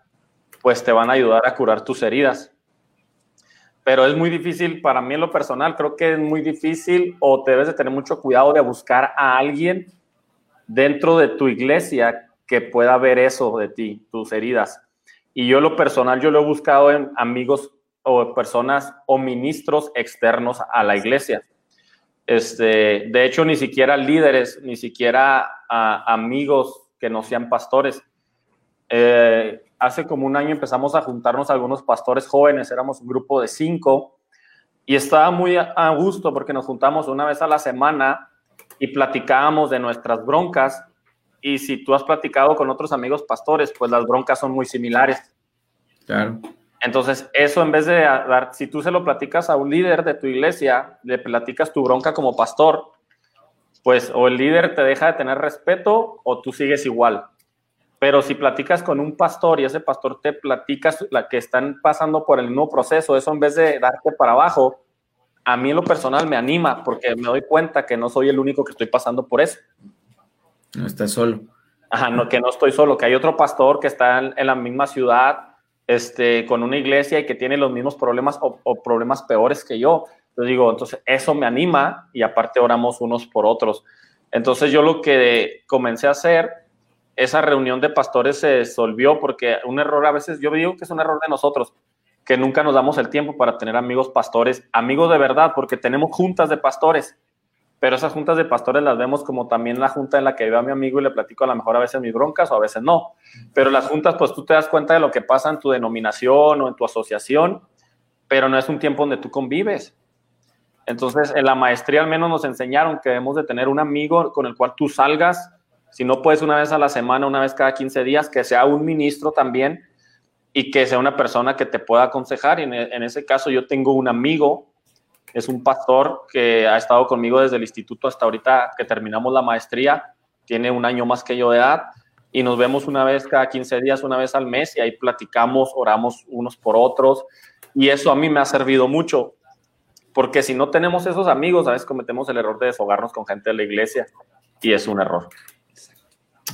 pues te van a ayudar a curar tus heridas. pero es muy difícil para mí en lo personal, creo que es muy difícil o te debes de tener mucho cuidado de buscar a alguien dentro de tu iglesia que pueda ver eso de ti, tus heridas. Y yo lo personal, yo lo he buscado en amigos o personas o ministros externos a la iglesia. Este, de hecho, ni siquiera líderes, ni siquiera amigos que no sean pastores. Eh, hace como un año empezamos a juntarnos algunos pastores jóvenes, éramos un grupo de cinco, y estaba muy a gusto porque nos juntamos una vez a la semana y platicábamos de nuestras broncas. Y si tú has platicado con otros amigos pastores, pues las broncas son muy similares. Claro. Entonces, eso en vez de dar, si tú se lo platicas a un líder de tu iglesia, le platicas tu bronca como pastor, pues o el líder te deja de tener respeto o tú sigues igual. Pero si platicas con un pastor y ese pastor te platicas la que están pasando por el mismo proceso, eso en vez de darte para abajo, a mí en lo personal me anima porque me doy cuenta que no soy el único que estoy pasando por eso. No estás solo. Ajá, no, que no estoy solo, que hay otro pastor que está en, la misma ciudad, este, con una iglesia y que tiene los mismos problemas o, problemas peores que yo. Entonces digo, entonces eso me anima y aparte oramos unos por otros. Entonces yo lo que comencé a hacer, esa reunión de pastores se disolvió porque un error a veces, yo digo que es un error de nosotros que nunca nos damos el tiempo para tener amigos pastores, amigos de verdad, porque tenemos juntas de pastores, pero esas juntas de pastores las vemos como también la junta en la que veo a mi amigo y le platico a lo mejor a veces mis broncas o a veces no. Pero las juntas, pues tú te das cuenta de lo que pasa en tu denominación o en tu asociación, pero no es un tiempo donde tú convives. Entonces, en la maestría al menos nos enseñaron que debemos de tener un amigo con el cual tú salgas, si no puedes una vez a la semana, una vez cada 15 días, que sea un ministro también, y que sea una persona que te pueda aconsejar. Y en, ese caso yo tengo un amigo, es un pastor que ha estado conmigo desde el instituto hasta ahorita que terminamos la maestría, tiene un año más que yo de edad y nos vemos una vez cada 15 días, una vez al mes y ahí platicamos, oramos unos por otros y eso a mí me ha servido mucho porque si no tenemos esos amigos, a veces cometemos el error de deshogarnos con gente de la iglesia y es un error.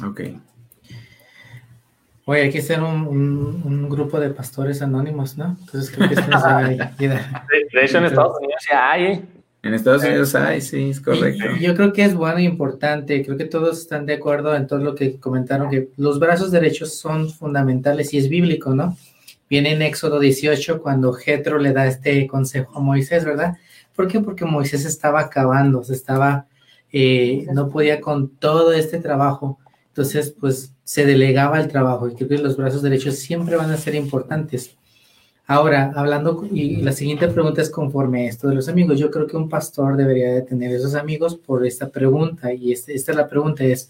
Ok. Oye, hay que ser un, grupo de pastores anónimos, ¿no? Entonces creo que esto nos va a de, de hecho, en Estados Unidos ya hay. ¿eh? En Estados Unidos hay, sí, es correcto. yo creo que es bueno e importante, creo que todos están de acuerdo en todo lo que comentaron, que los brazos derechos son fundamentales y es bíblico, ¿no? Viene en Éxodo 18 cuando Jetro le da este consejo a Moisés, ¿verdad? ¿Por qué? Porque Moisés estaba acabando, se estaba, eh, no podía con todo este trabajo entonces, pues se delegaba el trabajo y creo que los brazos derechos siempre van a ser importantes. Ahora, hablando, y la siguiente pregunta es conforme a esto de los amigos. Yo creo que un pastor debería de tener esos amigos por esta pregunta, y este, esta es la pregunta, es,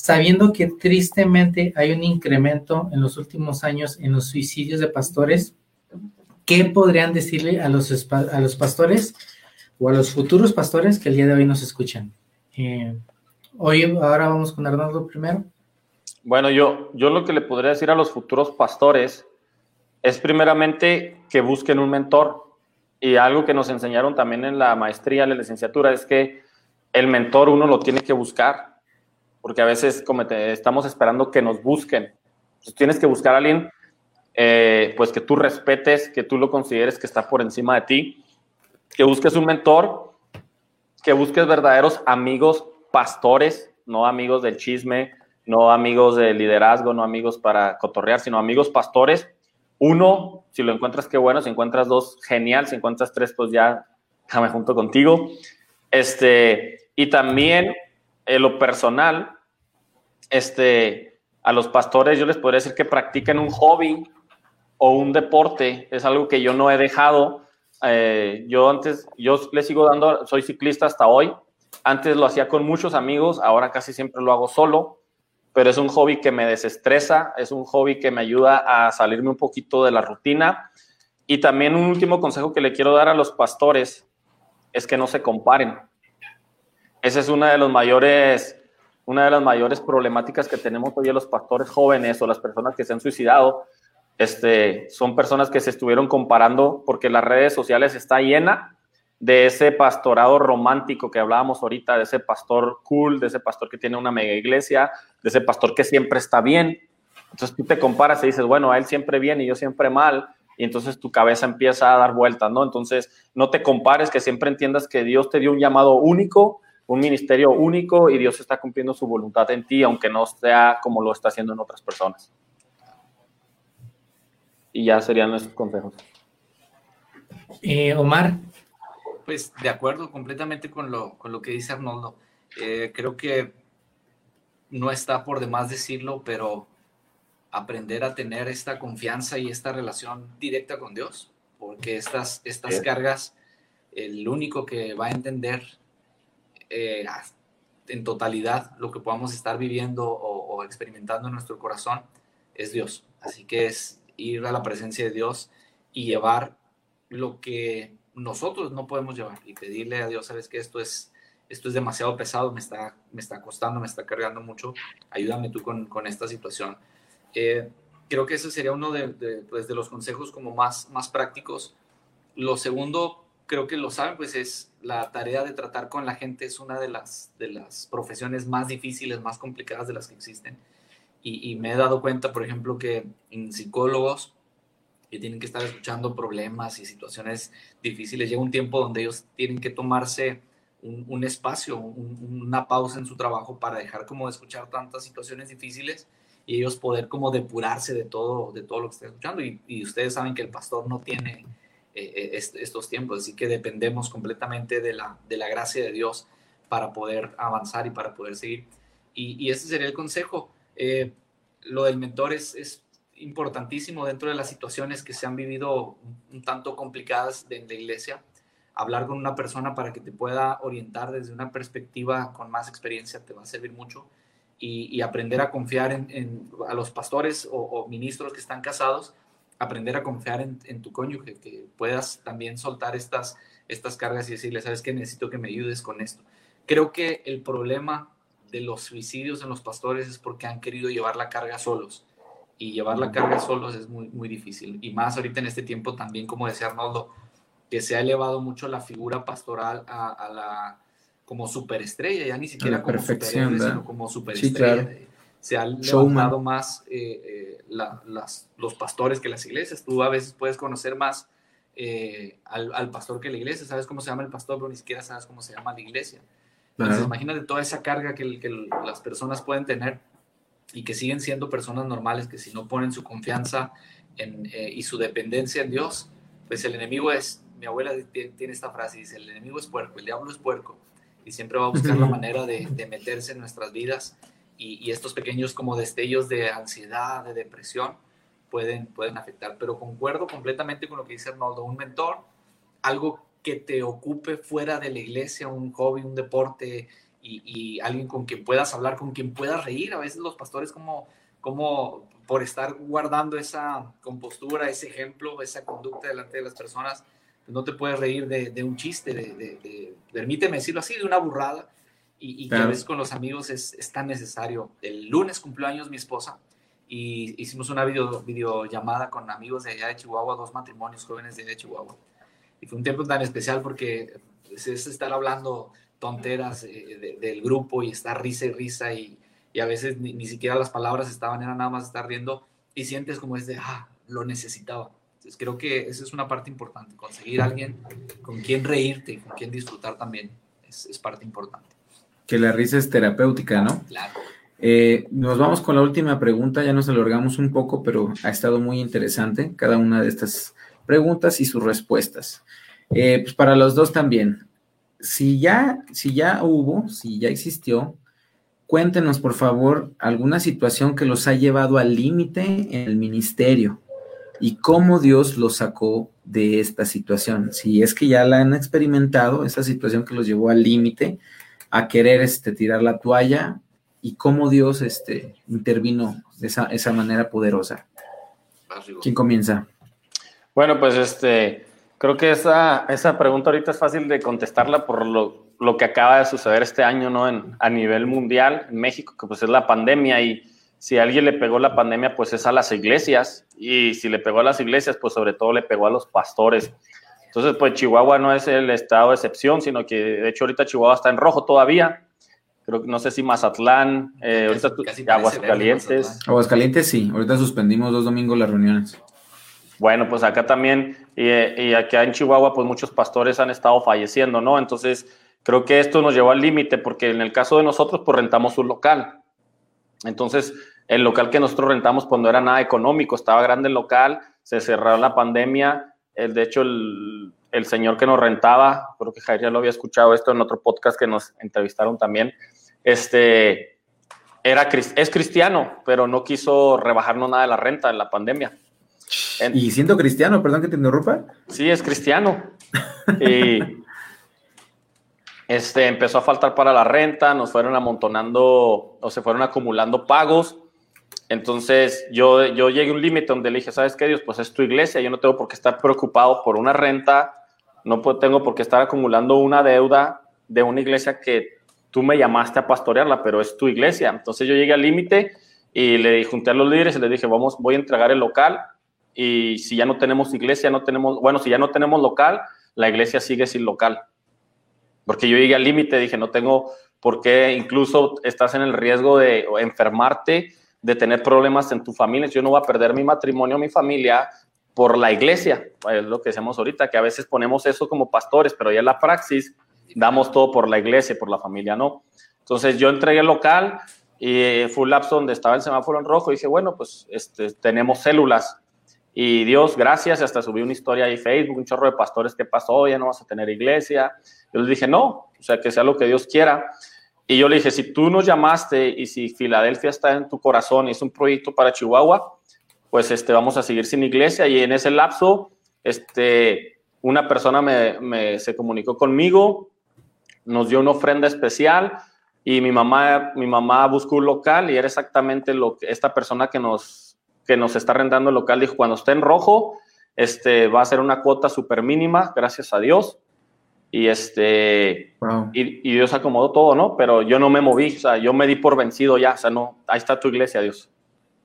sabiendo que tristemente hay un incremento en los últimos años en los suicidios de pastores, ¿qué podrían decirle a los, a los pastores o a los futuros pastores que el día de hoy nos escuchan? Eh, Hoy, ahora vamos con Arnaldo primero. Bueno, yo, yo lo que le podría decir a los futuros pastores es primeramente que busquen un mentor. Y algo que nos enseñaron también en la maestría, en la licenciatura, es que el mentor uno lo tiene que buscar, porque a veces como estamos esperando que nos busquen. Entonces, tienes que buscar a alguien eh, pues que tú respetes, que tú lo consideres que está por encima de ti, que busques un mentor, que busques verdaderos amigos pastores, no amigos del chisme, no amigos de liderazgo, no amigos para cotorrear, sino amigos pastores. Uno, si lo encuentras, qué bueno. Si encuentras dos, genial. Si encuentras tres, pues ya déjame junto contigo. Este, y también lo personal, este, a los pastores yo les podría decir que practiquen un hobby o un deporte. Es algo que yo no he dejado. Eh, yo antes, yo le sigo dando, soy ciclista hasta hoy, antes lo hacía con muchos amigos, ahora casi siempre lo hago solo, pero es un hobby que me desestresa, es un hobby que me ayuda a salirme un poquito de la rutina. Y también un último consejo que le quiero dar a los pastores es que no se comparen. Esa es una de los mayores, una de las mayores problemáticas que tenemos hoy los pastores jóvenes o las personas que se han suicidado. Este, son personas que se estuvieron comparando porque las redes sociales está llena de ese pastorado romántico que hablábamos ahorita, de ese pastor cool, de ese pastor que tiene una mega iglesia, de ese pastor que siempre está bien. Entonces tú te comparas y dices, bueno, a él siempre bien y yo siempre mal. y entonces tu cabeza empieza a dar vueltas, ¿no? Entonces, no te compares, que siempre entiendas que Dios te dio un llamado único, un ministerio único y Dios está cumpliendo su voluntad en ti, aunque no sea como lo está haciendo en otras personas. Y ya serían nuestros consejos. Eh, Omar. Pues de acuerdo completamente con lo, con lo que dice Arnoldo. Eh, creo que no está por demás decirlo, pero aprender a tener esta confianza y esta relación directa con Dios, porque estas, estas cargas, el único que va a entender eh, en totalidad lo que podamos estar viviendo o, experimentando en nuestro corazón es Dios. Así que es ir a la presencia de Dios y llevar lo que nosotros no podemos llevar y pedirle a Dios, sabes que esto es, esto es demasiado pesado, me está, me está costando, me está cargando mucho, ayúdame tú con, con esta situación. Eh, creo que ese sería uno de, de, pues, de, los consejos como más, más prácticos. Lo segundo, creo que lo saben, pues es la tarea de tratar con la gente, es una de las, de las profesiones más difíciles, más complicadas de las que existen. Y, y me he dado cuenta, por ejemplo, que en psicólogos, que tienen que estar escuchando problemas y situaciones difíciles. Llega un tiempo donde ellos tienen que tomarse un, un espacio, un, una pausa en su trabajo para dejar como de escuchar tantas situaciones difíciles y ellos poder como depurarse de todo, de todo lo que están escuchando. Y, y ustedes saben que el pastor no tiene eh, est estos tiempos, así que dependemos completamente de la, de la gracia de Dios para poder avanzar y para poder seguir. Y, y ese sería el consejo. Eh, lo del mentor es, es importantísimo dentro de las situaciones que se han vivido un tanto complicadas de, de iglesia, hablar con una persona para que te pueda orientar desde una perspectiva con más experiencia te va a servir mucho y, aprender a confiar en, a los pastores o, ministros que están casados, aprender a confiar en, en, tu cónyuge, que puedas también soltar estas, estas cargas y decirle, sabes que necesito que me ayudes con esto. Creo que el problema de los suicidios en los pastores es porque han querido llevar la carga solos y llevar la carga solos es muy, muy difícil. Y más ahorita en este tiempo también, como decía Arnoldo, que se ha elevado mucho la figura pastoral a, a la como superestrella, ya ni siquiera como sino como superestrella. Sí, claro. Se han levantado más eh, eh, la, las, los pastores que las iglesias. Tú a veces puedes conocer más eh, al, al, pastor que la iglesia, sabes cómo se llama el pastor, pero ni siquiera sabes cómo se llama la iglesia. Entonces, claro. imagínate toda esa carga que, que las personas pueden tener y que siguen siendo personas normales, que si no ponen su confianza en, y su dependencia en Dios, pues el enemigo es, mi abuela tiene esta frase, dice, el enemigo es puerco, el diablo es puerco, y siempre va a buscar la manera de, de meterse en nuestras vidas, y, estos pequeños como destellos de ansiedad, de depresión, pueden, pueden afectar. Pero concuerdo completamente con lo que dice Arnoldo, un mentor, algo que te ocupe fuera de la iglesia, un hobby, un deporte, y, alguien con quien puedas hablar, con quien puedas reír. A veces los pastores como, como por estar guardando esa compostura, ese ejemplo, esa conducta delante de las personas, pues no te puedes reír de, de un chiste, de, de, de, permíteme decirlo así, de una burrada. Y, y claro. que a veces con los amigos es, es, tan necesario. El lunes cumplió años mi esposa y hicimos una video, videollamada con amigos de allá de Chihuahua, dos matrimonios jóvenes de allá de Chihuahua. Y fue un tiempo tan especial porque pues, es estar hablando tonteras eh, de, del grupo y estar risa y risa y, y a veces ni, ni, siquiera las palabras estaban, era nada más estar riendo y sientes como es de, ah, lo necesitaba. Entonces creo que esa es una parte importante, conseguir alguien con quien reírte y con quien disfrutar también es, es parte importante. Que la risa es terapéutica, ¿no? Claro. Eh, nos vamos con la última pregunta, ya nos alargamos un poco, pero ha estado muy interesante cada una de estas preguntas y sus respuestas. Eh, pues para los dos también, si ya, si ya hubo, si ya existió, cuéntenos por favor alguna situación que los ha llevado al límite en el ministerio y cómo Dios los sacó de esta situación. Si es que ya la han experimentado, esa situación que los llevó al límite, a querer este, tirar la toalla y cómo Dios este, intervino de esa, esa manera poderosa. ¿Quién comienza? Bueno, pues este, Creo que esa, esa pregunta ahorita es fácil de contestarla por lo, lo que acaba de suceder este año ¿no? En, a nivel mundial, en México, que pues es la pandemia y si a alguien le pegó la pandemia, pues es a las iglesias y si le pegó a las iglesias, pues sobre todo le pegó a los pastores. Entonces, pues Chihuahua no es el estado de excepción, sino que de hecho ahorita Chihuahua está en rojo todavía. Creo que no sé si Mazatlán, eh, ahorita Aguascalientes. Aguascalientes sí, ahorita suspendimos dos domingos las reuniones. Bueno, pues acá también, y, y acá en Chihuahua, pues muchos pastores han estado falleciendo, ¿no? Entonces, creo que esto nos llevó al límite, porque en el caso de nosotros, pues rentamos un local. Entonces, el local que nosotros rentamos, pues no era nada económico, estaba grande el local, se cerró la pandemia. El, de hecho, el, el señor que nos rentaba, creo que Jair ya lo había escuchado esto en otro podcast que nos entrevistaron también, este, era, es cristiano, pero no quiso rebajarnos nada de la renta en la pandemia. y siendo cristiano, perdón que te interrumpa. Sí, es cristiano. y este, empezó a faltar para la renta, nos fueron amontonando o se fueron acumulando pagos. Entonces yo, yo llegué a un límite donde le dije, ¿sabes qué, Dios? Pues es tu iglesia, yo no tengo por qué estar preocupado por una renta, no tengo por qué estar acumulando una deuda de una iglesia que tú me llamaste a pastorearla, pero es tu iglesia. Entonces yo llegué al límite y le junté a los líderes y les dije, vamos, voy a entregar el local y si ya no tenemos iglesia, no tenemos, bueno, si ya no tenemos local, la iglesia sigue sin local. Porque yo llegué al límite, dije, no tengo por qué, incluso estás en el riesgo de enfermarte, de tener problemas en tu familia. Yo no voy a perder mi matrimonio, mi familia por la iglesia. Es lo que decimos ahorita, que a veces ponemos eso como pastores, pero ya en la praxis damos todo por la iglesia, por la familia, no. Entonces yo entregué el local y fue un lapso donde estaba el semáforo en rojo y dije, bueno, pues este, tenemos células. Y Dios, gracias, hasta subí una historia ahí en Facebook, un chorro de pastores que pasó, ya no vas a tener iglesia. Yo les dije, no, o sea, que sea lo que Dios quiera. Y yo le dije, si tú nos llamaste y si Filadelfia está en tu corazón y es un proyecto para Chihuahua, pues este, vamos a seguir sin iglesia. Y en ese lapso, este, una persona me, se comunicó conmigo, nos dio una ofrenda especial y mi mamá, mi mamá buscó un local y era exactamente lo que esta persona que nos, que nos está rentando el local dijo, cuando esté en rojo, este, va a ser una cuota súper mínima, gracias a Dios y este y, Dios acomodó todo, ¿no? Pero yo no me moví, o sea, yo me di por vencido ya, o sea, no, ahí está tu iglesia, Dios.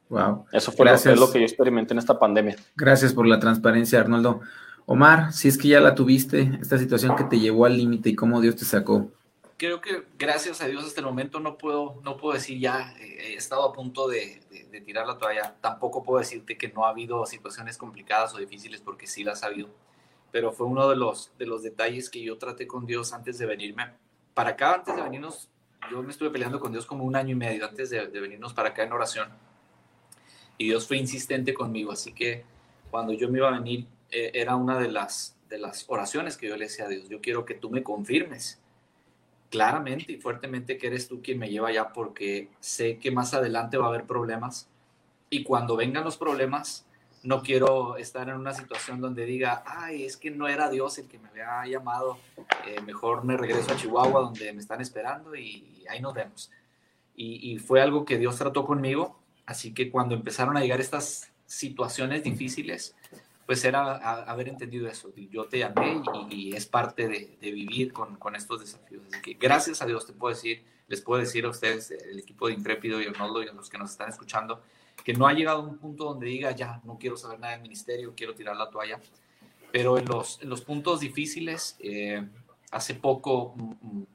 Wow. Eso fue lo, que yo experimenté en esta pandemia. Gracias por la transparencia, Arnoldo. Omar, si es que ya la tuviste, esta situación que te llevó al límite y cómo Dios te sacó. Creo que gracias a Dios hasta el momento no puedo, no puedo decir ya eh, he estado a punto de, de tirar la toalla. Tampoco puedo decirte que no ha habido situaciones complicadas o difíciles porque sí las ha habido pero fue uno de los, de los detalles que yo traté con Dios antes de venirme para acá, antes de venirnos, yo me estuve peleando con Dios como un año y medio antes de, venirnos para acá en oración. Y Dios fue insistente conmigo, así que cuando yo me iba a venir, eh, era una de las, de las oraciones que yo le decía a Dios, yo quiero que tú me confirmes claramente y fuertemente que eres tú quien me lleva allá porque sé que más adelante va a haber problemas y cuando vengan los problemas, no quiero estar en una situación donde diga, ay, es que no era Dios el que me había llamado, eh, mejor me regreso a Chihuahua donde me están esperando y, ahí nos vemos. Y, fue algo que Dios trató conmigo, así que cuando empezaron a llegar estas situaciones difíciles, pues era haber entendido eso. Yo te llamé y, es parte de, vivir con, estos desafíos. Así que gracias a Dios te puedo decir, les puedo decir a ustedes, el equipo de Intrépido y Arnoldo y a los que nos están escuchando, que no ha llegado a un punto donde diga, ya, no quiero saber nada del ministerio, quiero tirar la toalla. Pero en los, en los puntos difíciles, eh, hace poco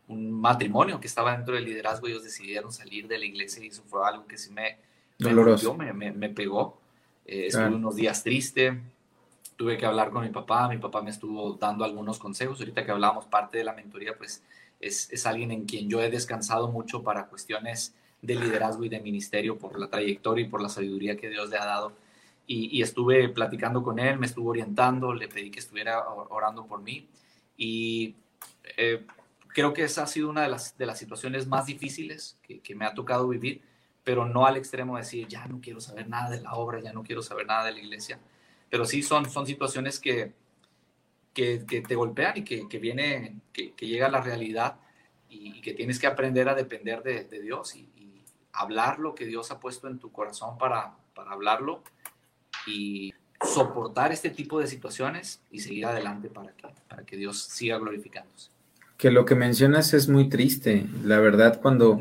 un, matrimonio que estaba dentro del liderazgo, ellos decidieron salir de la iglesia y eso fue algo que sí me, me, me, pegó. Eh, estuve unos días triste, tuve que hablar con mi papá, mi papá me estuvo dando algunos consejos, ahorita que hablábamos parte de la mentoría, pues es, es alguien en quien yo he descansado mucho para cuestiones de liderazgo y de ministerio por la trayectoria y por la sabiduría que Dios le ha dado. Y, estuve platicando con él, me estuvo orientando, le pedí que estuviera orando por mí. Y eh, creo que esa ha sido una de las, de las situaciones más difíciles que, me ha tocado vivir, pero no al extremo de decir, ya no quiero saber nada de la obra, ya no quiero saber nada de la iglesia. Pero sí son, son situaciones que, que, te golpean y que, que viene, que, llega a la realidad y, que tienes que aprender a depender de, de Dios y, hablar lo que Dios ha puesto en tu corazón para, para hablarlo y soportar este tipo de situaciones y seguir adelante para que, para que Dios siga glorificándose. Que lo que mencionas es muy triste, la verdad, cuando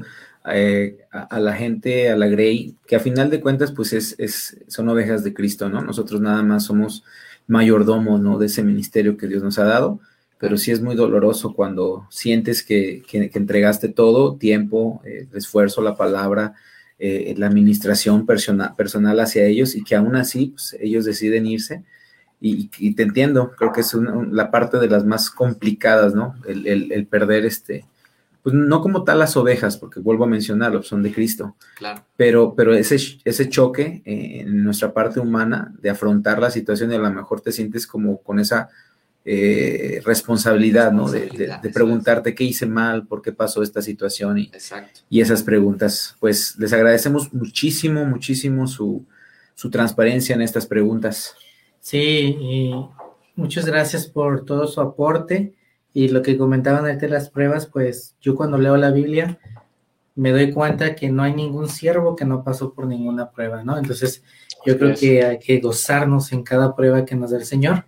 eh, a, la gente, a la Grey, que a final de cuentas, pues es, es, son ovejas de Cristo, ¿no? Nosotros nada más somos mayordomos, ¿no? De ese ministerio que Dios nos ha dado pero sí es muy doloroso cuando sientes que, entregaste todo, tiempo, eh, esfuerzo, la palabra, eh, la administración personal, personal hacia ellos y que aún así pues, ellos deciden irse. y, te entiendo, creo que es la parte de las más complicadas, ¿no? El, perder este, pues no como tal las ovejas, porque vuelvo a mencionarlo, son de Cristo, claro. pero, pero ese, ese choque eh, en nuestra parte humana de afrontar la situación y a lo mejor te sientes como con esa eh, responsabilidad, ¿no? De, preguntarte qué hice mal, por qué pasó esta situación y, y esas preguntas. Pues les agradecemos muchísimo, muchísimo su, su transparencia en estas preguntas. Sí, y muchas gracias por todo su aporte y lo que comentaban de las pruebas, pues yo cuando leo la Biblia me doy cuenta que no hay ningún siervo que no pasó por ninguna prueba, ¿no? Entonces yo creo que hay que gozarnos en cada prueba que nos da el Señor.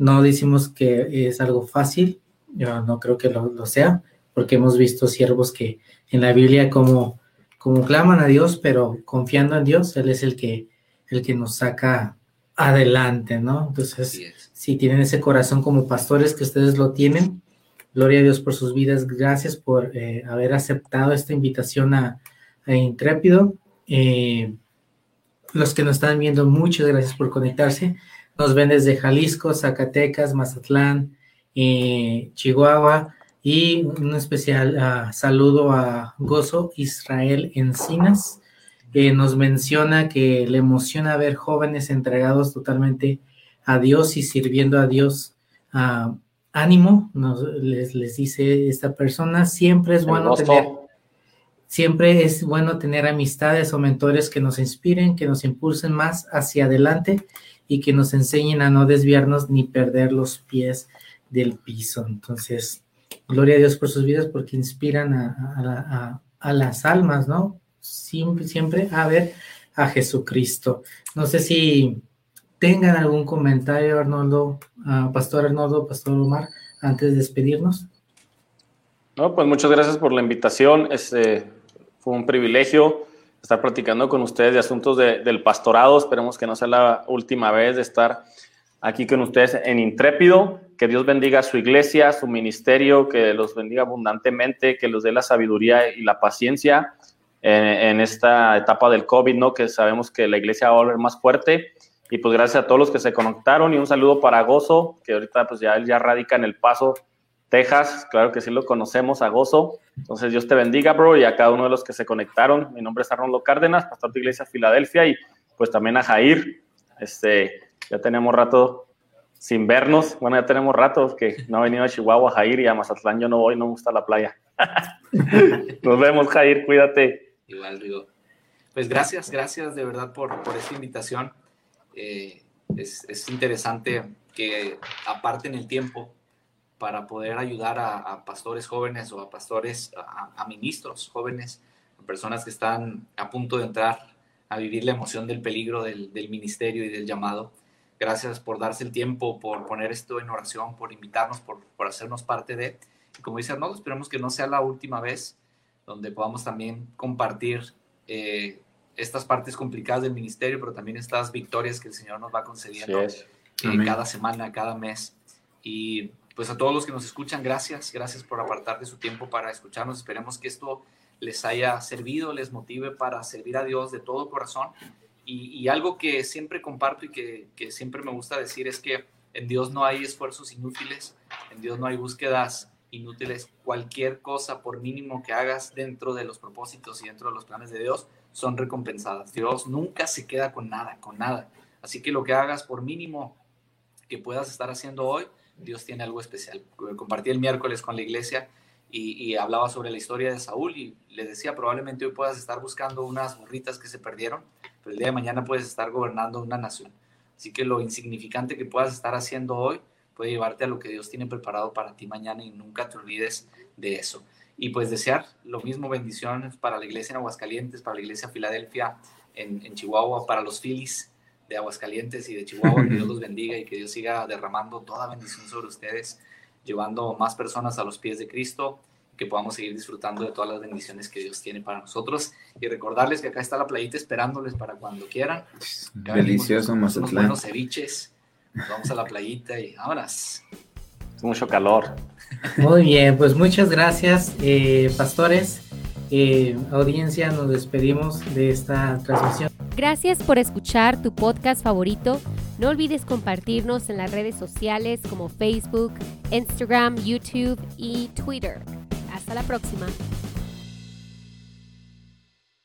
No decimos que es algo fácil, yo no creo que lo, sea, porque hemos visto siervos que en la Biblia como, como claman a Dios, pero confiando en Dios, Él es el que, el que nos saca adelante, ¿no? Entonces, si tienen ese corazón como pastores que ustedes lo tienen, gloria a Dios por sus vidas, gracias por eh, haber aceptado esta invitación a, Intrépido. Eh, los que nos están viendo, muchas gracias por conectarse. Nos ven desde Jalisco, Zacatecas, Mazatlán, eh, Chihuahua. Y un especial ah, saludo a Gozo Israel Encinas nos menciona que le emociona ver jóvenes entregados totalmente a Dios y sirviendo a Dios. ánimo, les, les, dice esta persona, siempre es bueno tener, siempre es bueno tener amistades o mentores que nos inspiren, que nos impulsen más hacia adelante y que nos enseñen a no desviarnos ni perder los pies del piso. Entonces, gloria a Dios por sus vidas porque inspiran a, a las almas, ¿no? siempre, siempre a ver a Jesucristo. No sé si tengan algún comentario, Arnoldo, Pastor Arnoldo, Pastor Omar, antes de despedirnos. No, pues muchas gracias por la invitación. Este, fue un privilegio estar platicando con ustedes de asuntos del pastorado. Esperemos que no sea la última vez de estar aquí con ustedes en Intrépido. Que Dios bendiga su iglesia, su ministerio, que los bendiga abundantemente, que los dé la sabiduría y la paciencia en, esta etapa del COVID, ¿no? Que sabemos que la iglesia va a volver más fuerte. Y pues gracias a todos los que se conectaron y un saludo para Gozo, que ahorita pues ya él ya radica en El Paso, Texas. Claro que sí lo conocemos a Gozo. Entonces Dios te bendiga, bro, y a cada uno de los que se conectaron. Mi nombre es Arnoldo Cárdenas, pastor de Iglesia Filadelfia, y pues también a Jair. Este, ya tenemos rato sin vernos. Bueno, ya tenemos rato que no ha venido a Chihuahua, Jair, y a Mazatlán yo no voy, no me gusta la playa. Nos vemos, Jair, cuídate. Igual, digo. Pues gracias, gracias de verdad por, por esta invitación. Eh, es, es, interesante que aparten el tiempo para poder ayudar a, pastores jóvenes o a pastores, a, ministros jóvenes, a personas que están a punto de entrar a vivir la emoción del peligro del, del ministerio y del llamado. Gracias por darse el tiempo, por poner esto en oración, por invitarnos, por, por hacernos parte de. Y como dice Arnoldo, esperemos que no sea la última vez donde podamos también compartir eh, estas partes complicadas del ministerio, pero también estas victorias que el Señor nos va concediendo eh, cada semana, cada mes. Y pues a todos los que nos escuchan, gracias, gracias por apartar de su tiempo para escucharnos. Esperemos que esto les haya servido, les motive para servir a Dios de todo corazón. Y, algo que siempre comparto y que, que siempre me gusta decir es que en Dios no hay esfuerzos inútiles, en Dios no hay búsquedas inútiles. Cualquier cosa, por mínimo que hagas dentro de los propósitos y dentro de los planes de Dios, son recompensadas. Dios nunca se queda con nada, con nada. Así que lo que hagas, por mínimo que puedas estar haciendo hoy, Dios tiene algo especial. Compartí el miércoles con la iglesia y, hablaba sobre la historia de Saúl y le decía, probablemente hoy puedas estar buscando unas burritas que se perdieron, pero el día de mañana puedes estar gobernando una nación. Así que lo insignificante que puedas estar haciendo hoy, puede llevarte a lo que Dios tiene preparado para ti mañana y nunca te olvides de eso. Y pues desear lo mismo, bendiciones para la iglesia en Aguascalientes, para la iglesia Filadelfia en, en Chihuahua, para los Phillies de Aguascalientes y de Chihuahua, que Dios los bendiga y que Dios siga derramando toda bendición sobre ustedes, llevando más personas a los pies de Cristo, que podamos seguir disfrutando de todas las bendiciones que Dios tiene para nosotros y recordarles que acá está la playita esperándoles para cuando quieran. Delicioso Mazatlán. Unos buenos ceviches, vamos a la playita y vámonos. Mucho calor. Muy bien, pues muchas gracias, eh, pastores. Eh, audiencia, nos despedimos de esta transmisión. Gracias por escuchar tu podcast favorito. No olvides compartirnos en las redes sociales como Facebook, Instagram, YouTube y Twitter. Hasta la próxima.